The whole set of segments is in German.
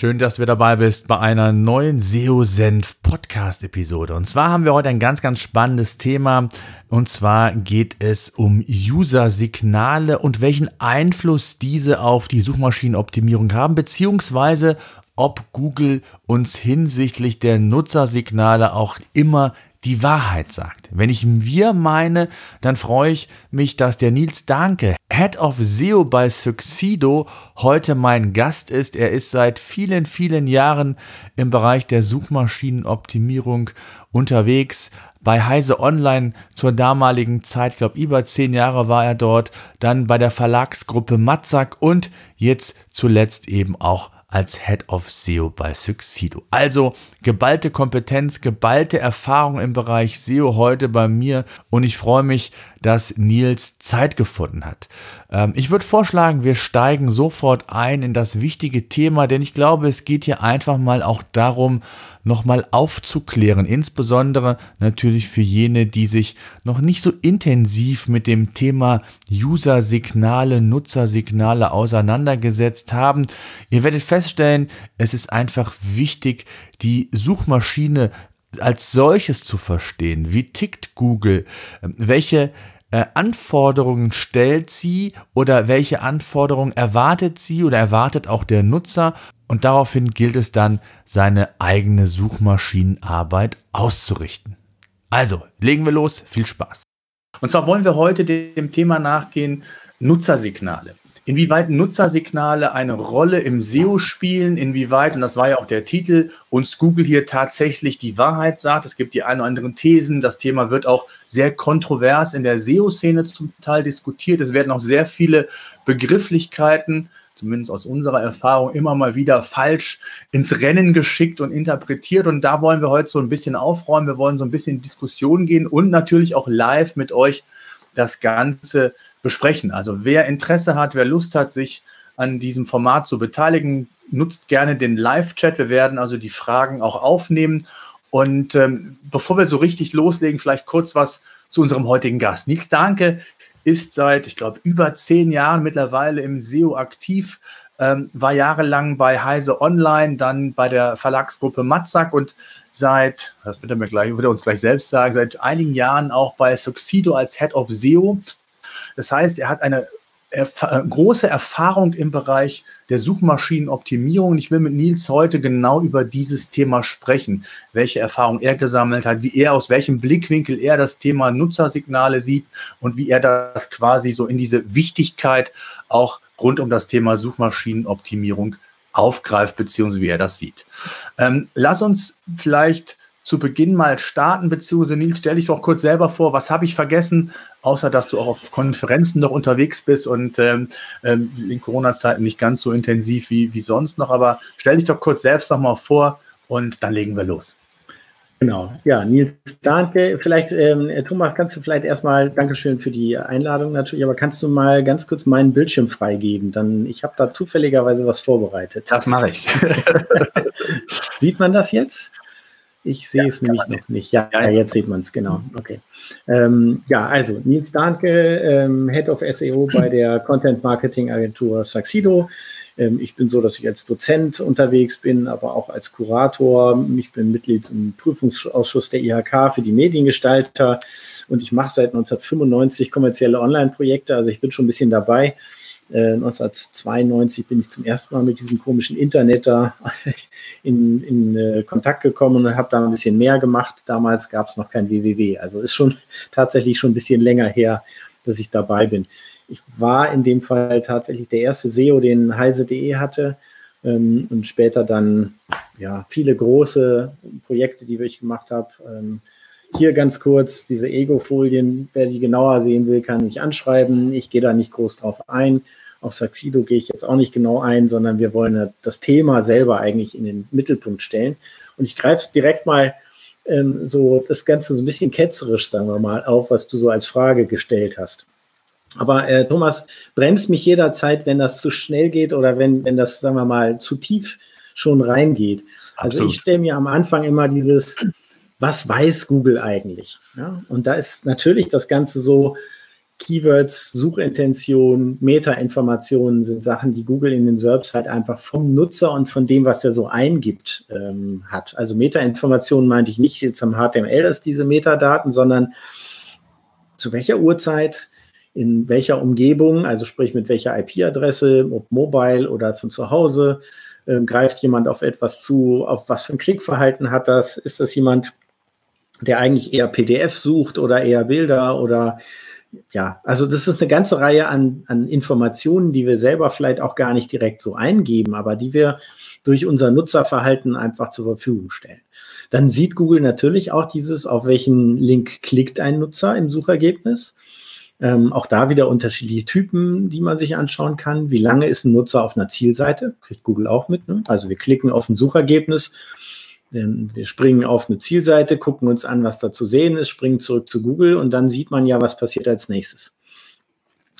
Schön, dass du dabei bist bei einer neuen SEO-Senf Podcast-Episode. Und zwar haben wir heute ein ganz, ganz spannendes Thema. Und zwar geht es um User-Signale und welchen Einfluss diese auf die Suchmaschinenoptimierung haben, beziehungsweise ob Google uns hinsichtlich der Nutzersignale auch immer die Wahrheit sagt. Wenn ich wir meine, dann freue ich mich, dass der Nils Danke, Head of SEO bei Succedo, heute mein Gast ist. Er ist seit vielen, vielen Jahren im Bereich der Suchmaschinenoptimierung unterwegs. Bei Heise Online zur damaligen Zeit, ich glaube über zehn Jahre war er dort, dann bei der Verlagsgruppe Matzak und jetzt zuletzt eben auch als Head of SEO bei Succedo. Also geballte Kompetenz, geballte Erfahrung im Bereich SEO heute bei mir und ich freue mich, dass Nils Zeit gefunden hat. Ähm, ich würde vorschlagen, wir steigen sofort ein in das wichtige Thema, denn ich glaube, es geht hier einfach mal auch darum, nochmal aufzuklären, insbesondere natürlich für jene, die sich noch nicht so intensiv mit dem Thema User-Signale, Nutzersignale auseinandergesetzt haben. Ihr werdet feststellen, es ist einfach wichtig, die Suchmaschine als solches zu verstehen. Wie tickt Google? Ähm, welche äh, Anforderungen stellt sie oder welche Anforderungen erwartet sie oder erwartet auch der Nutzer? Und daraufhin gilt es dann, seine eigene Suchmaschinenarbeit auszurichten. Also, legen wir los. Viel Spaß. Und zwar wollen wir heute dem Thema nachgehen, Nutzersignale inwieweit Nutzersignale eine Rolle im SEO spielen, inwieweit, und das war ja auch der Titel, uns Google hier tatsächlich die Wahrheit sagt. Es gibt die ein oder anderen Thesen. Das Thema wird auch sehr kontrovers in der SEO-Szene zum Teil diskutiert. Es werden auch sehr viele Begrifflichkeiten zumindest aus unserer Erfahrung, immer mal wieder falsch ins Rennen geschickt und interpretiert. Und da wollen wir heute so ein bisschen aufräumen. Wir wollen so ein bisschen in Diskussion gehen und natürlich auch live mit euch das Ganze besprechen. Also wer Interesse hat, wer Lust hat, sich an diesem Format zu beteiligen, nutzt gerne den Live-Chat. Wir werden also die Fragen auch aufnehmen. Und ähm, bevor wir so richtig loslegen, vielleicht kurz was zu unserem heutigen Gast. Nils Danke ist seit, ich glaube, über zehn Jahren mittlerweile im SEO aktiv, ähm, war jahrelang bei Heise Online, dann bei der Verlagsgruppe Matzak und seit, das wird er, mir gleich, wird er uns gleich selbst sagen, seit einigen Jahren auch bei Succedo als Head of SEO. Das heißt, er hat eine erf äh, große Erfahrung im Bereich der Suchmaschinenoptimierung. Ich will mit Nils heute genau über dieses Thema sprechen, welche Erfahrung er gesammelt hat, wie er aus welchem Blickwinkel er das Thema Nutzersignale sieht und wie er das quasi so in diese Wichtigkeit auch rund um das Thema Suchmaschinenoptimierung aufgreift, beziehungsweise wie er das sieht. Ähm, lass uns vielleicht zu Beginn mal starten, beziehungsweise Nils, stell dich doch kurz selber vor, was habe ich vergessen, außer dass du auch auf Konferenzen noch unterwegs bist und ähm, ähm, in Corona-Zeiten nicht ganz so intensiv wie, wie sonst noch, aber stell dich doch kurz selbst noch mal vor und dann legen wir los. Genau, ja, Nils, danke. Vielleicht, ähm, Thomas, kannst du vielleicht erstmal, Dankeschön für die Einladung natürlich, aber kannst du mal ganz kurz meinen Bildschirm freigeben? Dann, ich habe da zufälligerweise was vorbereitet. Das mache ich. Sieht man das jetzt? Ich sehe ja, es nämlich noch nicht. Ja, ja, jetzt sieht man es, genau. Okay. Ähm, ja, also Nils Dahnke, ähm, Head of SEO bei der Content Marketing Agentur Saxido. Ähm, ich bin so, dass ich als Dozent unterwegs bin, aber auch als Kurator. Ich bin Mitglied im Prüfungsausschuss der IHK für die Mediengestalter und ich mache seit 1995 kommerzielle Online-Projekte. Also ich bin schon ein bisschen dabei. 1992 äh, bin ich zum ersten Mal mit diesem komischen Internet da in, in äh, Kontakt gekommen und habe da ein bisschen mehr gemacht. Damals gab es noch kein www. Also ist schon tatsächlich schon ein bisschen länger her, dass ich dabei bin. Ich war in dem Fall tatsächlich der erste SEO, den heise.de hatte ähm, und später dann ja viele große Projekte, die ich gemacht habe. Ähm, hier ganz kurz diese Ego-Folien, wer die genauer sehen will, kann mich anschreiben. Ich gehe da nicht groß drauf ein. Auf Saxido gehe ich jetzt auch nicht genau ein, sondern wir wollen das Thema selber eigentlich in den Mittelpunkt stellen. Und ich greife direkt mal ähm, so das Ganze so ein bisschen ketzerisch, sagen wir mal, auf, was du so als Frage gestellt hast. Aber äh, Thomas, bremst mich jederzeit, wenn das zu schnell geht oder wenn, wenn das, sagen wir mal, zu tief schon reingeht. Also Absolut. ich stelle mir am Anfang immer dieses, was weiß Google eigentlich? Ja? Und da ist natürlich das Ganze so, Keywords, Suchintention, Meta-Informationen sind Sachen, die Google in den SERPs halt einfach vom Nutzer und von dem, was er so eingibt, ähm, hat. Also Meta-Informationen meinte ich nicht jetzt am HTML, dass diese Metadaten, sondern zu welcher Uhrzeit, in welcher Umgebung, also sprich mit welcher IP-Adresse, ob mobile oder von zu Hause, äh, greift jemand auf etwas zu, auf was für ein Klickverhalten hat das, ist das jemand, der eigentlich eher PDF sucht oder eher Bilder oder ja, also das ist eine ganze Reihe an, an Informationen, die wir selber vielleicht auch gar nicht direkt so eingeben, aber die wir durch unser Nutzerverhalten einfach zur Verfügung stellen. Dann sieht Google natürlich auch dieses, auf welchen Link klickt ein Nutzer im Suchergebnis. Ähm, auch da wieder unterschiedliche Typen, die man sich anschauen kann. Wie lange ist ein Nutzer auf einer Zielseite? Kriegt Google auch mit. Ne? Also wir klicken auf ein Suchergebnis wir springen auf eine Zielseite, gucken uns an, was da zu sehen ist, springen zurück zu Google und dann sieht man ja, was passiert als nächstes.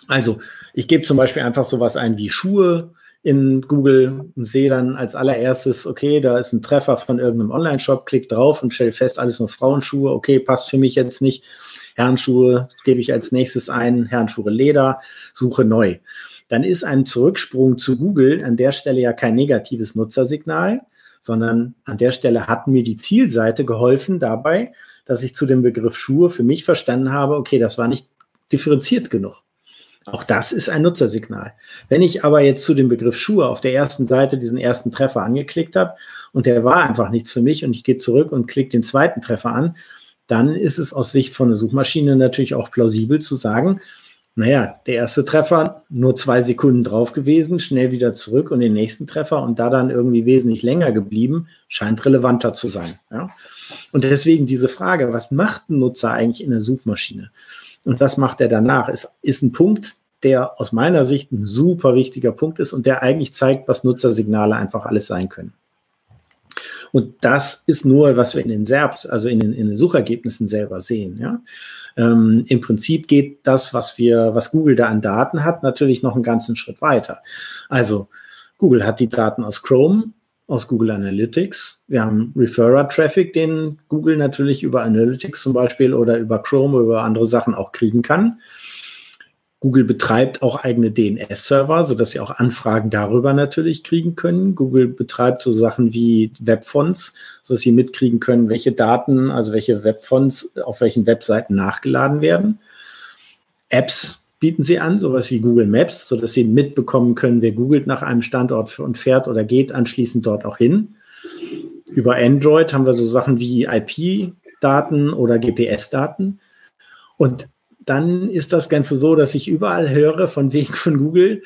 Also, ich gebe zum Beispiel einfach sowas ein wie Schuhe in Google und sehe dann als allererstes, okay, da ist ein Treffer von irgendeinem Online-Shop, klick drauf und stelle fest, alles nur Frauenschuhe, okay, passt für mich jetzt nicht. Herrenschuhe gebe ich als nächstes ein, Herrenschuhe Leder, suche neu. Dann ist ein Zurücksprung zu Google an der Stelle ja kein negatives Nutzersignal, sondern an der Stelle hat mir die Zielseite geholfen dabei, dass ich zu dem Begriff Schuhe für mich verstanden habe, okay, das war nicht differenziert genug. Auch das ist ein Nutzersignal. Wenn ich aber jetzt zu dem Begriff Schuhe auf der ersten Seite diesen ersten Treffer angeklickt habe und der war einfach nichts für mich und ich gehe zurück und klicke den zweiten Treffer an, dann ist es aus Sicht von der Suchmaschine natürlich auch plausibel zu sagen, naja, der erste Treffer, nur zwei Sekunden drauf gewesen, schnell wieder zurück und den nächsten Treffer und da dann irgendwie wesentlich länger geblieben, scheint relevanter zu sein. Ja? Und deswegen diese Frage, was macht ein Nutzer eigentlich in der Suchmaschine? Und was macht er danach? Ist, ist ein Punkt, der aus meiner Sicht ein super wichtiger Punkt ist und der eigentlich zeigt, was Nutzersignale einfach alles sein können. Und das ist nur, was wir in den SERPs, also in den, in den Suchergebnissen selber sehen. Ja? Ähm, Im Prinzip geht das, was wir, was Google da an Daten hat, natürlich noch einen ganzen Schritt weiter. Also Google hat die Daten aus Chrome, aus Google Analytics. Wir haben Referrer-Traffic, den Google natürlich über Analytics zum Beispiel oder über Chrome, oder über andere Sachen auch kriegen kann. Google betreibt auch eigene DNS-Server, sodass sie auch Anfragen darüber natürlich kriegen können. Google betreibt so Sachen wie Webfonts, sodass sie mitkriegen können, welche Daten, also welche Webfonts auf welchen Webseiten nachgeladen werden. Apps bieten sie an, sowas wie Google Maps, sodass sie mitbekommen können, wer googelt nach einem Standort und fährt oder geht anschließend dort auch hin. Über Android haben wir so Sachen wie IP-Daten oder GPS-Daten. Und dann ist das Ganze so, dass ich überall höre von wegen von Google,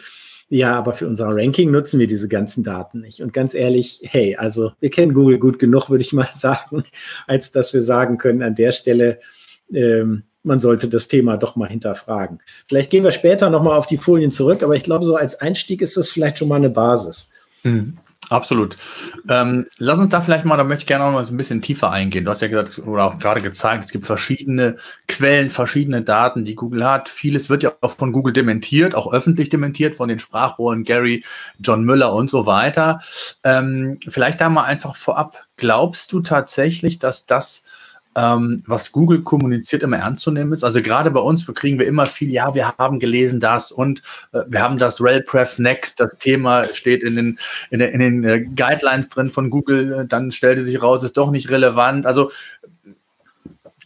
ja, aber für unser Ranking nutzen wir diese ganzen Daten nicht. Und ganz ehrlich, hey, also wir kennen Google gut genug, würde ich mal sagen, als dass wir sagen können, an der Stelle, ähm, man sollte das Thema doch mal hinterfragen. Vielleicht gehen wir später nochmal auf die Folien zurück, aber ich glaube, so als Einstieg ist das vielleicht schon mal eine Basis. Mhm. Absolut. Ähm, lass uns da vielleicht mal, da möchte ich gerne auch noch ein bisschen tiefer eingehen. Du hast ja gesagt, oder auch gerade gezeigt, es gibt verschiedene Quellen, verschiedene Daten, die Google hat. Vieles wird ja auch von Google dementiert, auch öffentlich dementiert von den Sprachrohren Gary, John Müller und so weiter. Ähm, vielleicht da mal einfach vorab, glaubst du tatsächlich, dass das ähm, was Google kommuniziert, immer ernst zu nehmen ist. Also gerade bei uns kriegen wir immer viel, ja, wir haben gelesen das und äh, wir haben das RelPref Next, das Thema steht in den, in, den, in den äh, Guidelines drin von Google, dann stellte sich raus, ist doch nicht relevant. Also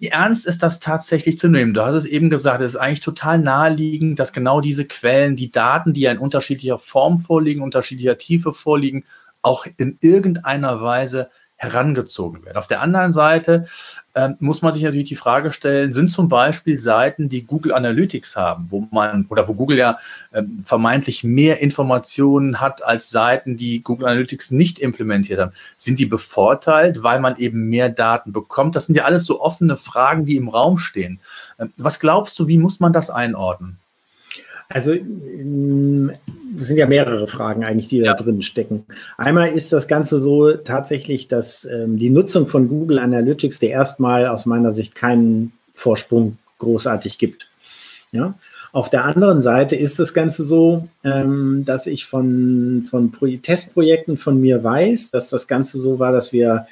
wie ernst ist das tatsächlich zu nehmen? Du hast es eben gesagt, es ist eigentlich total naheliegend, dass genau diese Quellen, die Daten, die ja in unterschiedlicher Form vorliegen, unterschiedlicher Tiefe vorliegen, auch in irgendeiner Weise herangezogen werden. Auf der anderen Seite ähm, muss man sich natürlich die Frage stellen, sind zum Beispiel Seiten, die Google Analytics haben, wo man oder wo Google ja ähm, vermeintlich mehr Informationen hat als Seiten, die Google Analytics nicht implementiert haben, sind die bevorteilt, weil man eben mehr Daten bekommt? Das sind ja alles so offene Fragen, die im Raum stehen. Ähm, was glaubst du, wie muss man das einordnen? Also es sind ja mehrere Fragen eigentlich, die ja. da drin stecken. Einmal ist das Ganze so tatsächlich, dass ähm, die Nutzung von Google Analytics der erstmal aus meiner Sicht keinen Vorsprung großartig gibt. Ja? Auf der anderen Seite ist das Ganze so, ähm, dass ich von, von Testprojekten von mir weiß, dass das Ganze so war, dass wir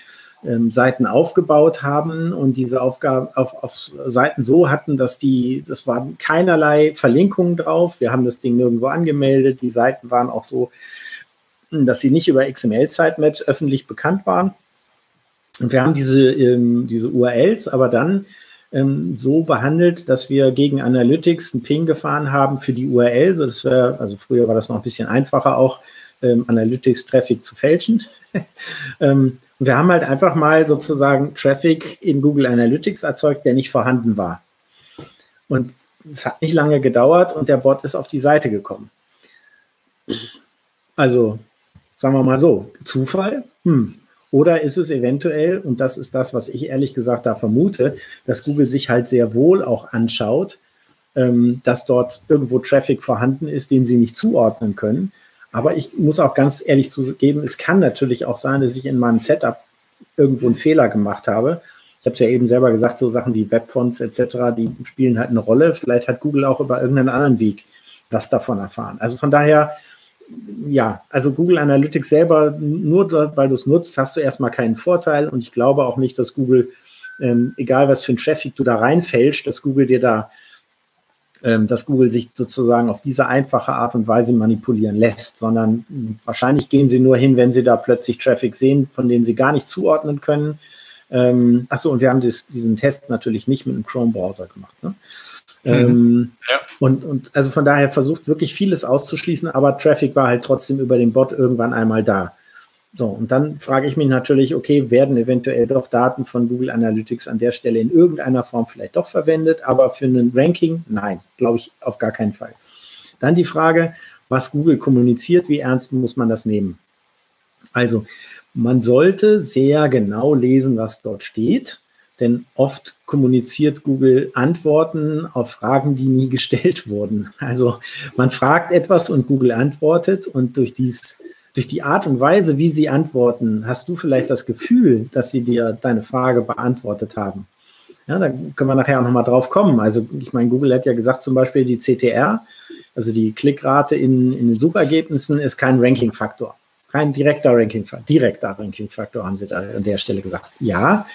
ähm, Seiten aufgebaut haben und diese Aufgaben auf, auf Seiten so hatten, dass die, das waren keinerlei Verlinkungen drauf. Wir haben das Ding nirgendwo angemeldet. Die Seiten waren auch so, dass sie nicht über XML-Sitemaps öffentlich bekannt waren. Und wir haben diese, ähm, diese URLs aber dann ähm, so behandelt, dass wir gegen Analytics einen Ping gefahren haben für die URL. So das wär, also früher war das noch ein bisschen einfacher auch, ähm, Analytics-Traffic zu fälschen. ähm, wir haben halt einfach mal sozusagen Traffic in Google Analytics erzeugt, der nicht vorhanden war. Und es hat nicht lange gedauert und der Bot ist auf die Seite gekommen. Also, sagen wir mal so, Zufall? Hm. Oder ist es eventuell, und das ist das, was ich ehrlich gesagt da vermute, dass Google sich halt sehr wohl auch anschaut, ähm, dass dort irgendwo Traffic vorhanden ist, den sie nicht zuordnen können aber ich muss auch ganz ehrlich zugeben, es kann natürlich auch sein, dass ich in meinem Setup irgendwo einen Fehler gemacht habe. Ich habe es ja eben selber gesagt, so Sachen wie Webfonts etc., die spielen halt eine Rolle. Vielleicht hat Google auch über irgendeinen anderen Weg was davon erfahren. Also von daher, ja, also Google Analytics selber, nur weil du es nutzt, hast du erstmal keinen Vorteil. Und ich glaube auch nicht, dass Google, ähm, egal was für ein Traffic du da reinfälscht, dass Google dir da dass Google sich sozusagen auf diese einfache Art und Weise manipulieren lässt, sondern wahrscheinlich gehen sie nur hin, wenn sie da plötzlich Traffic sehen, von denen sie gar nicht zuordnen können. Ähm, achso, und wir haben das, diesen Test natürlich nicht mit einem Chrome-Browser gemacht. Ne? Mhm. Ähm, ja. und, und also von daher versucht wirklich vieles auszuschließen, aber Traffic war halt trotzdem über den Bot irgendwann einmal da. So, und dann frage ich mich natürlich, okay, werden eventuell doch Daten von Google Analytics an der Stelle in irgendeiner Form vielleicht doch verwendet, aber für ein Ranking, nein, glaube ich auf gar keinen Fall. Dann die Frage, was Google kommuniziert, wie ernst muss man das nehmen? Also, man sollte sehr genau lesen, was dort steht, denn oft kommuniziert Google Antworten auf Fragen, die nie gestellt wurden. Also, man fragt etwas und Google antwortet und durch dieses durch die Art und Weise, wie sie antworten, hast du vielleicht das Gefühl, dass sie dir deine Frage beantwortet haben. Ja, da können wir nachher auch nochmal drauf kommen. Also, ich meine, Google hat ja gesagt, zum Beispiel die CTR, also die Klickrate in, in den Suchergebnissen, ist kein Ranking-Faktor. Kein direkter Ranking-Faktor. Direkter Ranking-Faktor haben sie da an der Stelle gesagt. Ja.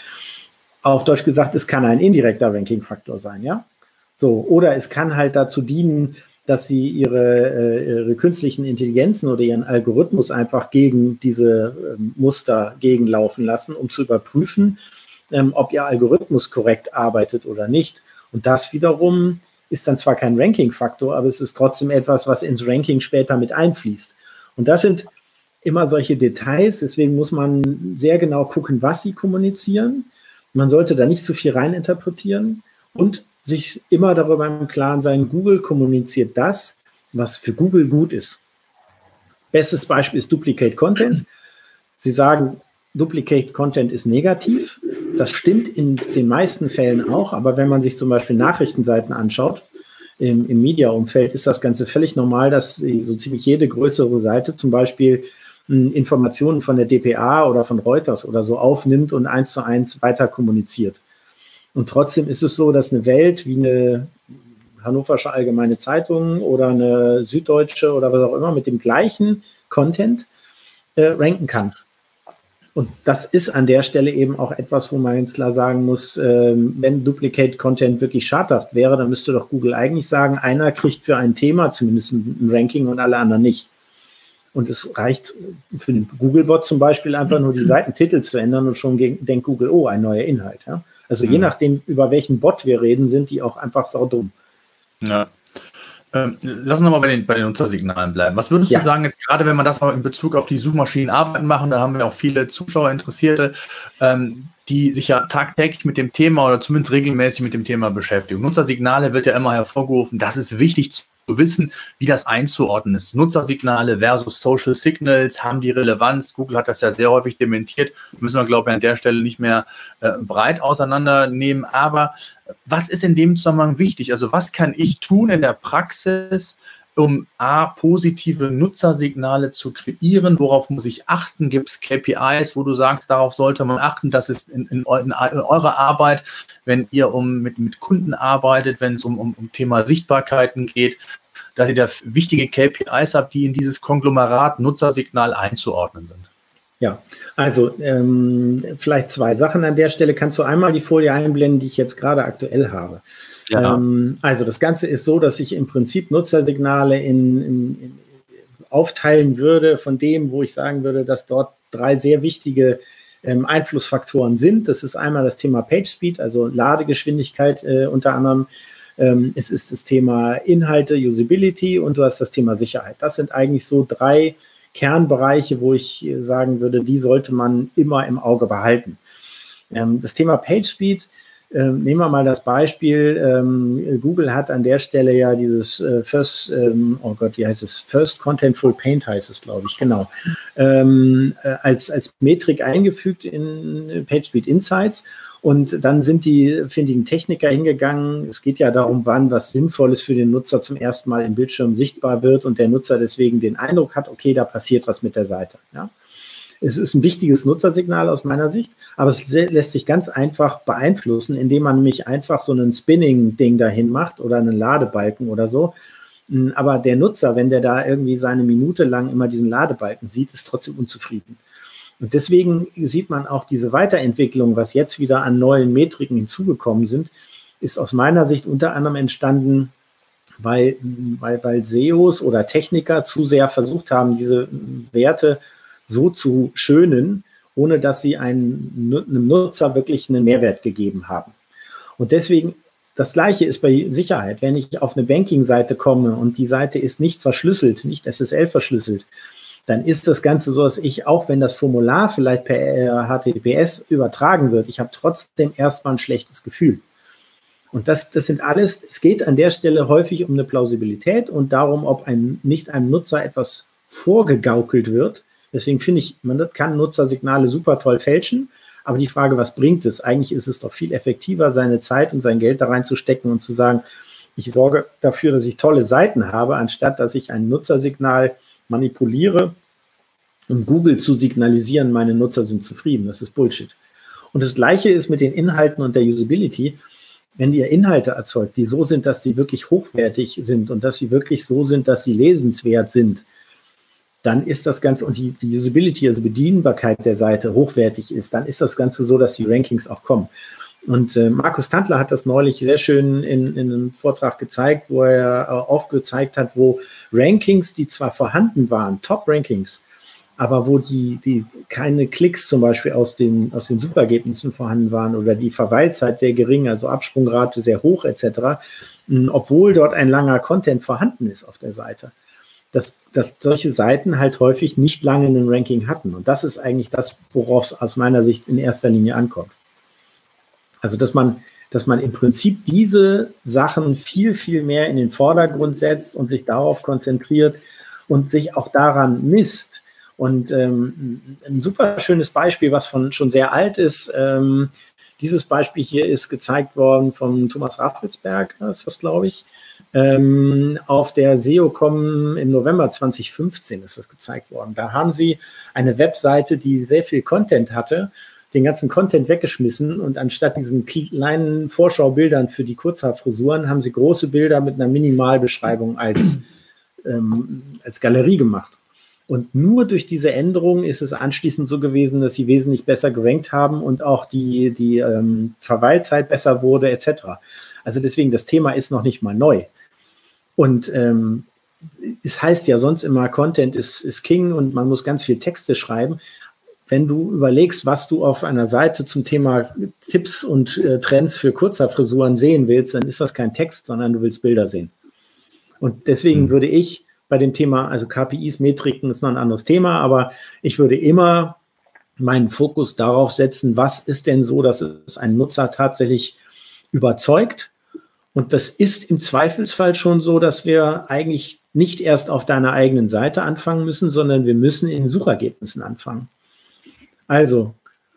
Auf Deutsch gesagt, es kann ein indirekter Ranking-Faktor sein, ja. So, oder es kann halt dazu dienen, dass sie ihre, äh, ihre künstlichen Intelligenzen oder ihren Algorithmus einfach gegen diese ähm, Muster gegenlaufen lassen, um zu überprüfen, ähm, ob ihr Algorithmus korrekt arbeitet oder nicht. Und das wiederum ist dann zwar kein Ranking-Faktor, aber es ist trotzdem etwas, was ins Ranking später mit einfließt. Und das sind immer solche Details, deswegen muss man sehr genau gucken, was sie kommunizieren. Man sollte da nicht zu viel reininterpretieren und sich immer darüber im Klaren sein, Google kommuniziert das, was für Google gut ist. Bestes Beispiel ist Duplicate Content. Sie sagen, Duplicate Content ist negativ. Das stimmt in den meisten Fällen auch, aber wenn man sich zum Beispiel Nachrichtenseiten anschaut, im, im Media-Umfeld ist das Ganze völlig normal, dass so ziemlich jede größere Seite zum Beispiel hm, Informationen von der DPA oder von Reuters oder so aufnimmt und eins zu eins weiter kommuniziert. Und trotzdem ist es so, dass eine Welt wie eine Hannoversche Allgemeine Zeitung oder eine Süddeutsche oder was auch immer mit dem gleichen Content äh, ranken kann. Und das ist an der Stelle eben auch etwas, wo man ganz klar sagen muss, äh, wenn Duplicate Content wirklich schadhaft wäre, dann müsste doch Google eigentlich sagen, einer kriegt für ein Thema zumindest ein Ranking und alle anderen nicht. Und es reicht für den Google-Bot zum Beispiel einfach nur die Seitentitel zu ändern und schon denkt Google, oh, ein neuer Inhalt. Ja? Also mhm. je nachdem, über welchen Bot wir reden, sind die auch einfach saudumm. Ja. Ähm, lass uns nochmal bei den, bei den Nutzersignalen bleiben. Was würdest ja. du sagen, jetzt gerade wenn man das auch in Bezug auf die Suchmaschinen arbeiten machen, da haben wir auch viele Zuschauer, Interessierte, ähm, die sich ja tagtäglich mit dem Thema oder zumindest regelmäßig mit dem Thema beschäftigen. Nutzersignale wird ja immer hervorgerufen, das ist wichtig zu zu wissen, wie das einzuordnen ist. Nutzersignale versus Social Signals, haben die Relevanz? Google hat das ja sehr häufig dementiert. Müssen wir, glaube ich, an der Stelle nicht mehr äh, breit auseinandernehmen. Aber was ist in dem Zusammenhang wichtig? Also was kann ich tun in der Praxis, um A, positive Nutzersignale zu kreieren? Worauf muss ich achten? Gibt es KPIs, wo du sagst, darauf sollte man achten? Das ist in, in, in eurer Arbeit, wenn ihr um, mit, mit Kunden arbeitet, wenn es um, um, um Thema Sichtbarkeiten geht, dass ihr da wichtige KPIs habt, die in dieses Konglomerat Nutzersignal einzuordnen sind. Ja, also ähm, vielleicht zwei Sachen an der Stelle. Kannst du einmal die Folie einblenden, die ich jetzt gerade aktuell habe? Ja. Ähm, also das Ganze ist so, dass ich im Prinzip Nutzersignale in, in, in, aufteilen würde von dem, wo ich sagen würde, dass dort drei sehr wichtige ähm, Einflussfaktoren sind. Das ist einmal das Thema PageSpeed, also Ladegeschwindigkeit äh, unter anderem. Ähm, es ist das Thema Inhalte, Usability und du hast das Thema Sicherheit. Das sind eigentlich so drei Kernbereiche, wo ich sagen würde, die sollte man immer im Auge behalten. Ähm, das Thema PageSpeed, ähm, nehmen wir mal das Beispiel, ähm, Google hat an der Stelle ja dieses äh, First, ähm, oh Gott, wie heißt es? First Contentful Paint heißt es, glaube ich, genau, ähm, äh, als, als Metrik eingefügt in PageSpeed Insights. Und dann sind die findigen Techniker hingegangen. Es geht ja darum, wann was Sinnvolles für den Nutzer zum ersten Mal im Bildschirm sichtbar wird und der Nutzer deswegen den Eindruck hat, okay, da passiert was mit der Seite. Ja. Es ist ein wichtiges Nutzersignal aus meiner Sicht, aber es lässt sich ganz einfach beeinflussen, indem man nämlich einfach so einen Spinning-Ding dahin macht oder einen Ladebalken oder so. Hm, aber der Nutzer, wenn der da irgendwie seine Minute lang immer diesen Ladebalken sieht, ist trotzdem unzufrieden. Und deswegen sieht man auch diese Weiterentwicklung, was jetzt wieder an neuen Metriken hinzugekommen sind, ist aus meiner Sicht unter anderem entstanden, weil, weil, weil SEOs oder Techniker zu sehr versucht haben, diese Werte so zu schönen, ohne dass sie einem, einem Nutzer wirklich einen Mehrwert gegeben haben. Und deswegen das gleiche ist bei Sicherheit. Wenn ich auf eine Banking-Seite komme und die Seite ist nicht verschlüsselt, nicht SSL verschlüsselt, dann ist das Ganze so, dass ich, auch wenn das Formular vielleicht per HTTPS äh, übertragen wird, ich habe trotzdem erstmal ein schlechtes Gefühl. Und das, das sind alles, es geht an der Stelle häufig um eine Plausibilität und darum, ob ein, nicht einem Nutzer etwas vorgegaukelt wird. Deswegen finde ich, man kann Nutzersignale super toll fälschen, aber die Frage, was bringt es? Eigentlich ist es doch viel effektiver, seine Zeit und sein Geld da reinzustecken und zu sagen, ich sorge dafür, dass ich tolle Seiten habe, anstatt dass ich ein Nutzersignal manipuliere, um Google zu signalisieren, meine Nutzer sind zufrieden. Das ist Bullshit. Und das Gleiche ist mit den Inhalten und der Usability. Wenn ihr Inhalte erzeugt, die so sind, dass sie wirklich hochwertig sind und dass sie wirklich so sind, dass sie lesenswert sind, dann ist das Ganze und die, die Usability, also Bedienbarkeit der Seite hochwertig ist, dann ist das Ganze so, dass die Rankings auch kommen. Und äh, Markus Tantler hat das neulich sehr schön in, in einem Vortrag gezeigt, wo er äh, aufgezeigt hat, wo Rankings, die zwar vorhanden waren, Top-Rankings, aber wo die, die keine Klicks zum Beispiel aus den, aus den Suchergebnissen vorhanden waren oder die Verweilzeit sehr gering, also Absprungrate sehr hoch etc., obwohl dort ein langer Content vorhanden ist auf der Seite, dass, dass solche Seiten halt häufig nicht lange einen Ranking hatten. Und das ist eigentlich das, worauf es aus meiner Sicht in erster Linie ankommt. Also, dass man, dass man im Prinzip diese Sachen viel, viel mehr in den Vordergrund setzt und sich darauf konzentriert und sich auch daran misst. Und ähm, ein super schönes Beispiel, was von schon sehr alt ist, ähm, dieses Beispiel hier ist gezeigt worden von Thomas Raffelsberg, ist das, glaube ich. Ähm, auf der SEOCom im November 2015 ist das gezeigt worden. Da haben sie eine Webseite, die sehr viel Content hatte den ganzen Content weggeschmissen und anstatt diesen kleinen Vorschaubildern für die Kurzhaarfrisuren haben sie große Bilder mit einer Minimalbeschreibung als, ähm, als Galerie gemacht. Und nur durch diese Änderung ist es anschließend so gewesen, dass sie wesentlich besser gerankt haben und auch die, die ähm, Verweilzeit besser wurde, etc. Also deswegen, das Thema ist noch nicht mal neu. Und ähm, es heißt ja sonst immer, Content ist, ist King und man muss ganz viel Texte schreiben wenn du überlegst, was du auf einer Seite zum Thema Tipps und äh, Trends für Kurzhaarfrisuren sehen willst, dann ist das kein Text, sondern du willst Bilder sehen. Und deswegen mhm. würde ich bei dem Thema, also KPIs, Metriken ist noch ein anderes Thema, aber ich würde immer meinen Fokus darauf setzen, was ist denn so, dass es einen Nutzer tatsächlich überzeugt Und das ist im Zweifelsfall schon so, dass wir eigentlich nicht erst auf deiner eigenen Seite anfangen müssen, sondern wir müssen in Suchergebnissen anfangen. Also,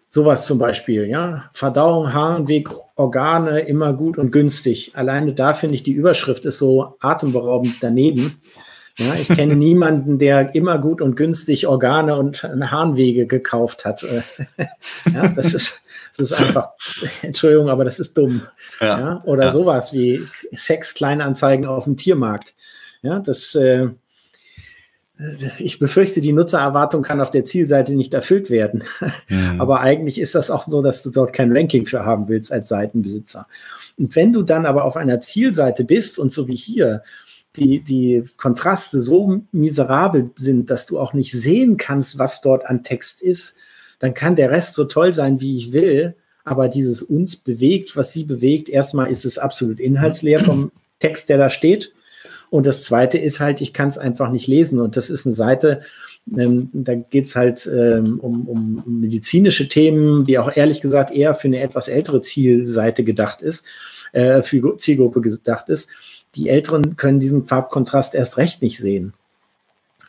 sowas zum Beispiel, ja, Verdauung, Harnweg, Organe immer gut und günstig. Alleine da finde ich, die Überschrift ist so atemberaubend daneben. Ja, ich kenne niemanden, der immer gut und günstig Organe und Harnwege gekauft hat. ja, das ist, das ist einfach, Entschuldigung, aber das ist dumm. Ja, ja oder ja. sowas wie Sex-Kleinanzeigen auf dem Tiermarkt. Ja, das, äh, ich befürchte, die Nutzererwartung kann auf der Zielseite nicht erfüllt werden. Mhm. Aber eigentlich ist das auch so, dass du dort kein Ranking für haben willst als Seitenbesitzer. Und wenn du dann aber auf einer Zielseite bist und so wie hier die, die Kontraste so miserabel sind, dass du auch nicht sehen kannst, was dort an Text ist, dann kann der Rest so toll sein, wie ich will. Aber dieses uns bewegt, was sie bewegt, erstmal ist es absolut inhaltsleer vom Text, der da steht. Und das Zweite ist halt, ich kann es einfach nicht lesen. Und das ist eine Seite, ähm, da geht es halt ähm, um, um medizinische Themen, die auch ehrlich gesagt eher für eine etwas ältere Zielseite gedacht ist, äh, für Zielgruppe gedacht ist die Älteren können diesen Farbkontrast erst recht nicht sehen.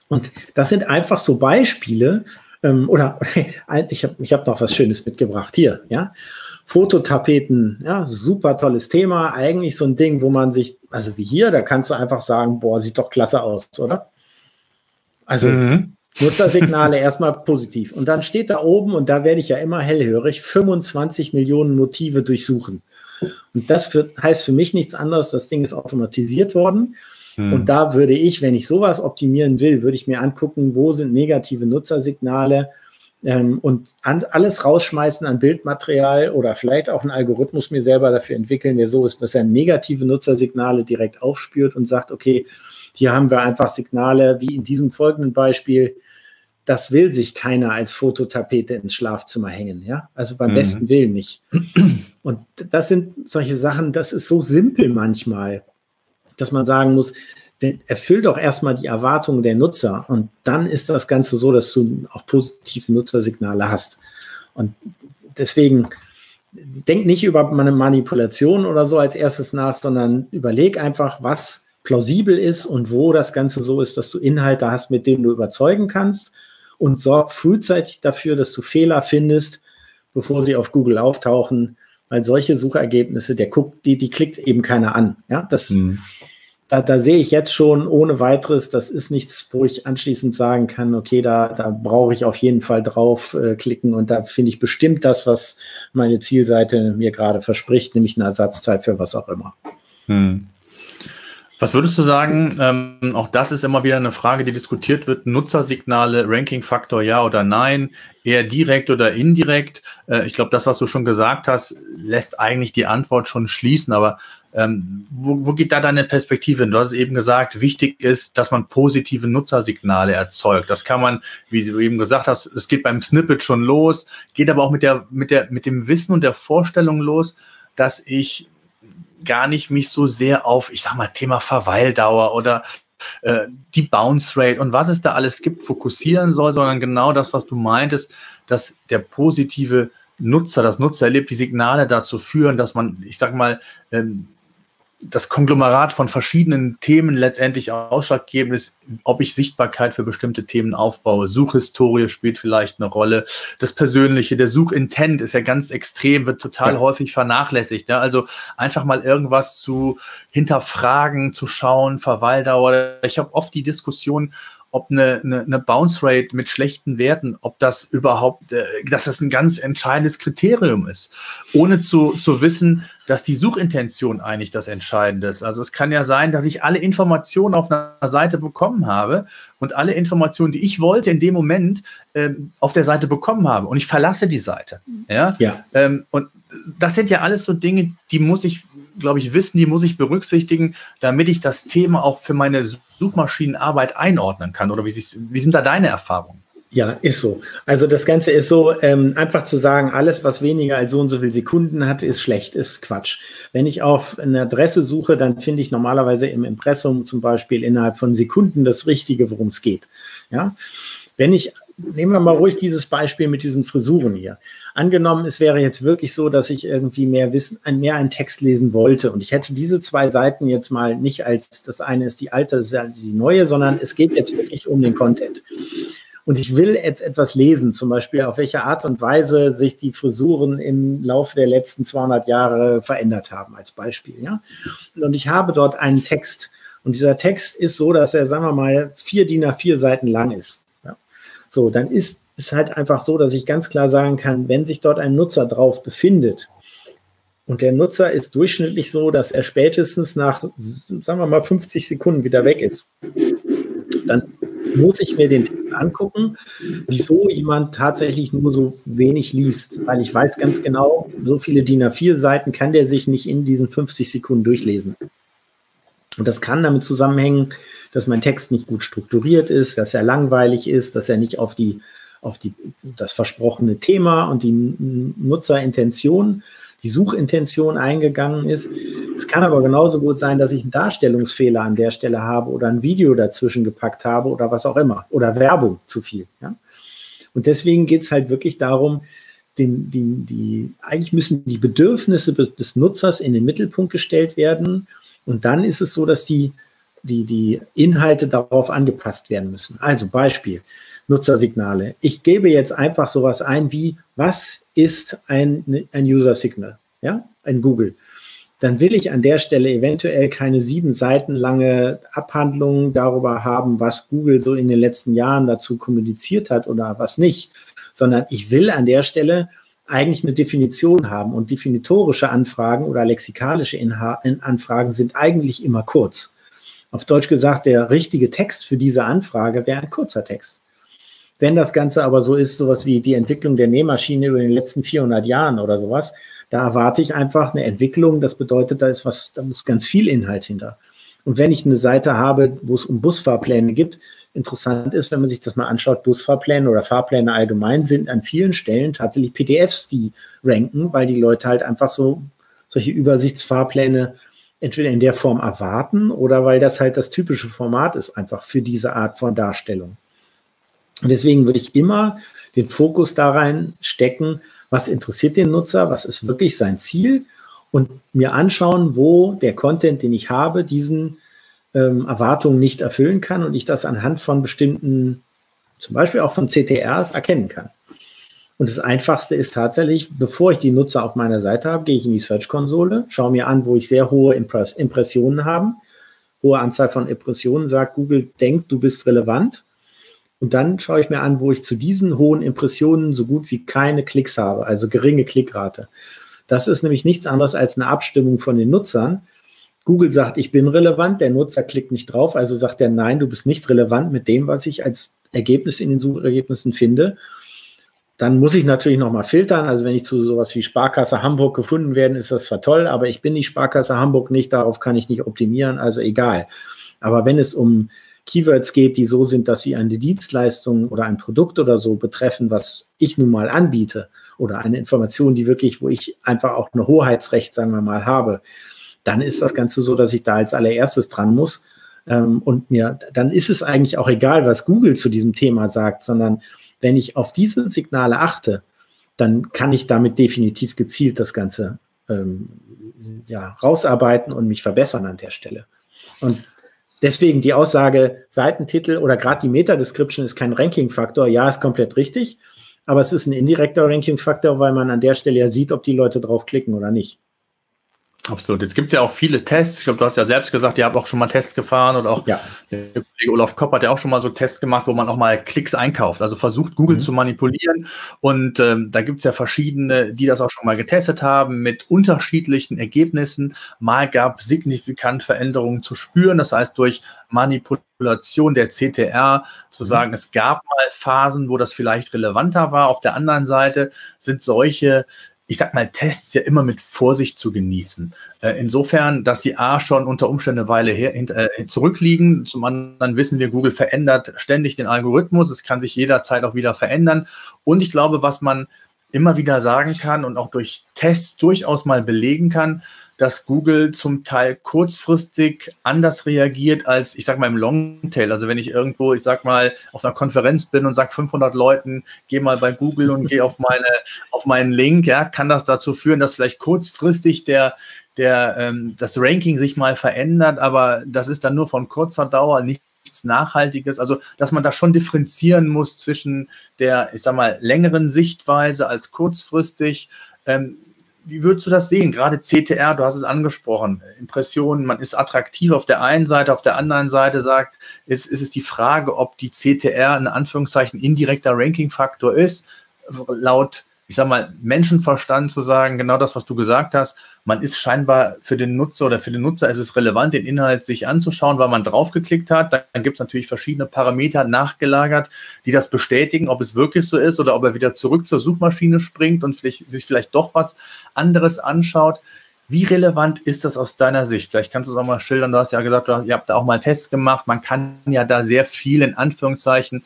Und das sind einfach so Beispiele, ähm, oder ich habe ich hab noch was Schönes mitgebracht hier, ja. Fototapeten, ja, super tolles Thema. Eigentlich so ein Ding, wo man sich, also wie hier, da kannst du einfach sagen, boah, sieht doch klasse aus, oder? Also mhm. Nutzersignale erstmal positiv. Und dann steht da oben, und da werde ich ja immer hellhörig, 25 Millionen Motive durchsuchen. Und das für, heißt für mich nichts anderes, das Ding ist automatisiert worden. Hm. Und da würde ich, wenn ich sowas optimieren will, würde ich mir angucken, wo sind negative Nutzersignale ähm, und an, alles rausschmeißen an Bildmaterial oder vielleicht auch einen Algorithmus mir selber dafür entwickeln, der so ist, dass er negative Nutzersignale direkt aufspürt und sagt, okay, hier haben wir einfach Signale, wie in diesem folgenden Beispiel, das will sich keiner als Fototapete ins Schlafzimmer hängen, ja. Also beim mhm. besten Willen nicht. Und das sind solche Sachen, das ist so simpel manchmal, dass man sagen muss, erfüll doch erstmal die Erwartungen der Nutzer und dann ist das Ganze so, dass du auch positive Nutzersignale hast. Und deswegen denk nicht über eine Manipulation oder so als erstes nach, sondern überleg einfach, was plausibel ist und wo das Ganze so ist, dass du Inhalte hast, mit denen du überzeugen kannst und sorg frühzeitig dafür, dass du Fehler findest, bevor sie auf Google auftauchen, weil solche Suchergebnisse, der guckt, die, die klickt eben keiner an. Ja, das, mhm. da, da sehe ich jetzt schon ohne weiteres, das ist nichts, wo ich anschließend sagen kann, okay, da, da brauche ich auf jeden Fall drauf äh, klicken und da finde ich bestimmt das, was meine Zielseite mir gerade verspricht, nämlich eine Ersatzteil für was auch immer. Mhm. Was würdest du sagen? Ähm, auch das ist immer wieder eine Frage, die diskutiert wird. Nutzersignale, Ranking-Faktor, ja oder nein? Eher direkt oder indirekt? Äh, ich glaube, das, was du schon gesagt hast, lässt eigentlich die Antwort schon schließen. Aber ähm, wo, wo geht da deine Perspektive hin? Du hast eben gesagt, wichtig ist, dass man positive Nutzersignale erzeugt. Das kann man, wie du eben gesagt hast, es geht beim Snippet schon los, geht aber auch mit der, mit der, mit dem Wissen und der Vorstellung los, dass ich gar nicht mich so sehr auf, ich sag mal, Thema Verweildauer oder äh, die Bounce Rate und was es da alles gibt, fokussieren soll, sondern genau das, was du meintest, dass der positive Nutzer, das Nutzererlebnis, die Signale dazu führen, dass man, ich sag mal, ähm, das Konglomerat von verschiedenen Themen letztendlich ausschlaggebend ist, ob ich Sichtbarkeit für bestimmte Themen aufbaue. Suchhistorie spielt vielleicht eine Rolle. Das Persönliche, der Suchintent ist ja ganz extrem, wird total ja. häufig vernachlässigt. Ja? Also einfach mal irgendwas zu hinterfragen, zu schauen, Verweildauer. Ich habe oft die Diskussion, ob eine, eine, eine Bounce Rate mit schlechten Werten, ob das überhaupt, äh, dass das ein ganz entscheidendes Kriterium ist, ohne zu, zu wissen, dass die Suchintention eigentlich das Entscheidende ist. Also es kann ja sein, dass ich alle Informationen auf einer Seite bekommen habe und alle Informationen, die ich wollte, in dem Moment ähm, auf der Seite bekommen habe und ich verlasse die Seite. Ja. ja. Ähm, und das sind ja alles so Dinge, die muss ich glaube ich, wissen, die muss ich berücksichtigen, damit ich das Thema auch für meine Suchmaschinenarbeit einordnen kann? Oder wie, wie sind da deine Erfahrungen? Ja, ist so. Also das Ganze ist so, ähm, einfach zu sagen, alles, was weniger als so und so viele Sekunden hat, ist schlecht, ist Quatsch. Wenn ich auf eine Adresse suche, dann finde ich normalerweise im Impressum zum Beispiel innerhalb von Sekunden das Richtige, worum es geht. Ja. Wenn ich nehmen wir mal ruhig dieses Beispiel mit diesen Frisuren hier. Angenommen, es wäre jetzt wirklich so, dass ich irgendwie mehr Wissen, mehr einen Text lesen wollte und ich hätte diese zwei Seiten jetzt mal nicht als das eine ist die alte, das ist die neue, sondern es geht jetzt wirklich um den Content. Und ich will jetzt etwas lesen, zum Beispiel auf welche Art und Weise sich die Frisuren im Laufe der letzten 200 Jahre verändert haben, als Beispiel. Ja? Und ich habe dort einen Text. Und dieser Text ist so, dass er, sagen wir mal, vier DIN A4 Seiten lang ist. So, dann ist es halt einfach so, dass ich ganz klar sagen kann, wenn sich dort ein Nutzer drauf befindet, und der Nutzer ist durchschnittlich so, dass er spätestens nach, sagen wir mal, 50 Sekunden wieder weg ist. Dann muss ich mir den Text angucken, wieso jemand tatsächlich nur so wenig liest, weil ich weiß ganz genau, so viele DIN A4-Seiten kann der sich nicht in diesen 50 Sekunden durchlesen. Und das kann damit zusammenhängen, dass mein Text nicht gut strukturiert ist, dass er langweilig ist, dass er nicht auf die auf die, das versprochene Thema und die Nutzerintention die Suchintention eingegangen ist. Es kann aber genauso gut sein, dass ich einen Darstellungsfehler an der Stelle habe oder ein Video dazwischen gepackt habe oder was auch immer oder Werbung zu viel. Ja? Und deswegen geht es halt wirklich darum, den, den, die, eigentlich müssen die Bedürfnisse des Nutzers in den Mittelpunkt gestellt werden. Und dann ist es so, dass die, die, die Inhalte darauf angepasst werden müssen. Also Beispiel. Nutzersignale. Ich gebe jetzt einfach sowas ein wie, was ist ein, ein User Signal? Ja, ein Google. Dann will ich an der Stelle eventuell keine sieben Seiten lange Abhandlung darüber haben, was Google so in den letzten Jahren dazu kommuniziert hat oder was nicht, sondern ich will an der Stelle eigentlich eine Definition haben. Und definitorische Anfragen oder lexikalische Inha Anfragen sind eigentlich immer kurz. Auf Deutsch gesagt, der richtige Text für diese Anfrage wäre ein kurzer Text. Wenn das Ganze aber so ist, sowas wie die Entwicklung der Nähmaschine über den letzten 400 Jahren oder sowas, da erwarte ich einfach eine Entwicklung. Das bedeutet, da ist was, da muss ganz viel Inhalt hinter. Und wenn ich eine Seite habe, wo es um Busfahrpläne gibt, interessant ist, wenn man sich das mal anschaut, Busfahrpläne oder Fahrpläne allgemein sind an vielen Stellen tatsächlich PDFs, die ranken, weil die Leute halt einfach so solche Übersichtsfahrpläne entweder in der Form erwarten oder weil das halt das typische Format ist, einfach für diese Art von Darstellung. Und deswegen würde ich immer den Fokus da rein stecken, was interessiert den Nutzer, was ist wirklich sein Ziel und mir anschauen, wo der Content, den ich habe, diesen ähm, Erwartungen nicht erfüllen kann und ich das anhand von bestimmten, zum Beispiel auch von CTRs, erkennen kann. Und das Einfachste ist tatsächlich, bevor ich die Nutzer auf meiner Seite habe, gehe ich in die Search-Konsole, schaue mir an, wo ich sehr hohe Impress Impressionen habe. Hohe Anzahl von Impressionen sagt, Google denkt, du bist relevant. Und dann schaue ich mir an, wo ich zu diesen hohen Impressionen so gut wie keine Klicks habe, also geringe Klickrate. Das ist nämlich nichts anderes als eine Abstimmung von den Nutzern. Google sagt, ich bin relevant, der Nutzer klickt nicht drauf, also sagt er, nein, du bist nicht relevant mit dem, was ich als Ergebnis in den Suchergebnissen finde. Dann muss ich natürlich nochmal filtern. Also wenn ich zu sowas wie Sparkasse Hamburg gefunden werde, ist das zwar toll, aber ich bin die Sparkasse Hamburg nicht, darauf kann ich nicht optimieren, also egal. Aber wenn es um Keywords geht, die so sind, dass sie eine Dienstleistung oder ein Produkt oder so betreffen, was ich nun mal anbiete oder eine Information, die wirklich, wo ich einfach auch ein Hoheitsrecht, sagen wir mal, habe, dann ist das Ganze so, dass ich da als allererstes dran muss. Ähm, und mir, dann ist es eigentlich auch egal, was Google zu diesem Thema sagt, sondern wenn ich auf diese Signale achte, dann kann ich damit definitiv gezielt das Ganze ähm, ja, rausarbeiten und mich verbessern an der Stelle. Und Deswegen die Aussage, Seitentitel oder gerade die Meta-Description ist kein Ranking-Faktor. Ja, ist komplett richtig. Aber es ist ein indirekter Ranking-Faktor, weil man an der Stelle ja sieht, ob die Leute drauf klicken oder nicht. Absolut. Jetzt gibt es ja auch viele Tests. Ich glaube, du hast ja selbst gesagt, ihr habt auch schon mal Tests gefahren und auch ja. der Kollege Olaf Kopp hat ja auch schon mal so Tests gemacht, wo man auch mal Klicks einkauft. Also versucht, Google mhm. zu manipulieren. Und ähm, da gibt es ja verschiedene, die das auch schon mal getestet haben mit unterschiedlichen Ergebnissen. Mal gab es signifikant Veränderungen zu spüren. Das heißt, durch Manipulation der CTR zu mhm. sagen, es gab mal Phasen, wo das vielleicht relevanter war. Auf der anderen Seite sind solche ich sag mal, Tests ja immer mit Vorsicht zu genießen. Äh, insofern, dass sie A schon unter Umständen eine Weile her, äh, zurückliegen. Zum anderen wissen wir, Google verändert ständig den Algorithmus. Es kann sich jederzeit auch wieder verändern. Und ich glaube, was man immer wieder sagen kann und auch durch Tests durchaus mal belegen kann, dass Google zum Teil kurzfristig anders reagiert als, ich sag mal, im Longtail. Also wenn ich irgendwo, ich sag mal, auf einer Konferenz bin und sag 500 Leuten, geh mal bei Google und geh auf meine, auf meinen Link, ja, kann das dazu führen, dass vielleicht kurzfristig der, der, ähm, das Ranking sich mal verändert, aber das ist dann nur von kurzer Dauer, nicht nichts Nachhaltiges. Also, dass man da schon differenzieren muss zwischen der, ich sag mal, längeren Sichtweise als kurzfristig. Ähm, wie würdest du das sehen? Gerade CTR, du hast es angesprochen, Impressionen, man ist attraktiv auf der einen Seite, auf der anderen Seite sagt, ist, ist es die Frage, ob die CTR in Anführungszeichen indirekter Ranking-Faktor ist. Laut ich sag mal, Menschenverstand zu sagen, genau das, was du gesagt hast, man ist scheinbar für den Nutzer oder für den Nutzer ist es relevant, den Inhalt sich anzuschauen, weil man draufgeklickt hat. Dann gibt es natürlich verschiedene Parameter nachgelagert, die das bestätigen, ob es wirklich so ist oder ob er wieder zurück zur Suchmaschine springt und vielleicht, sich vielleicht doch was anderes anschaut. Wie relevant ist das aus deiner Sicht? Vielleicht kannst du es auch mal schildern. Du hast ja gesagt, ihr habt da auch mal Tests gemacht. Man kann ja da sehr viel in Anführungszeichen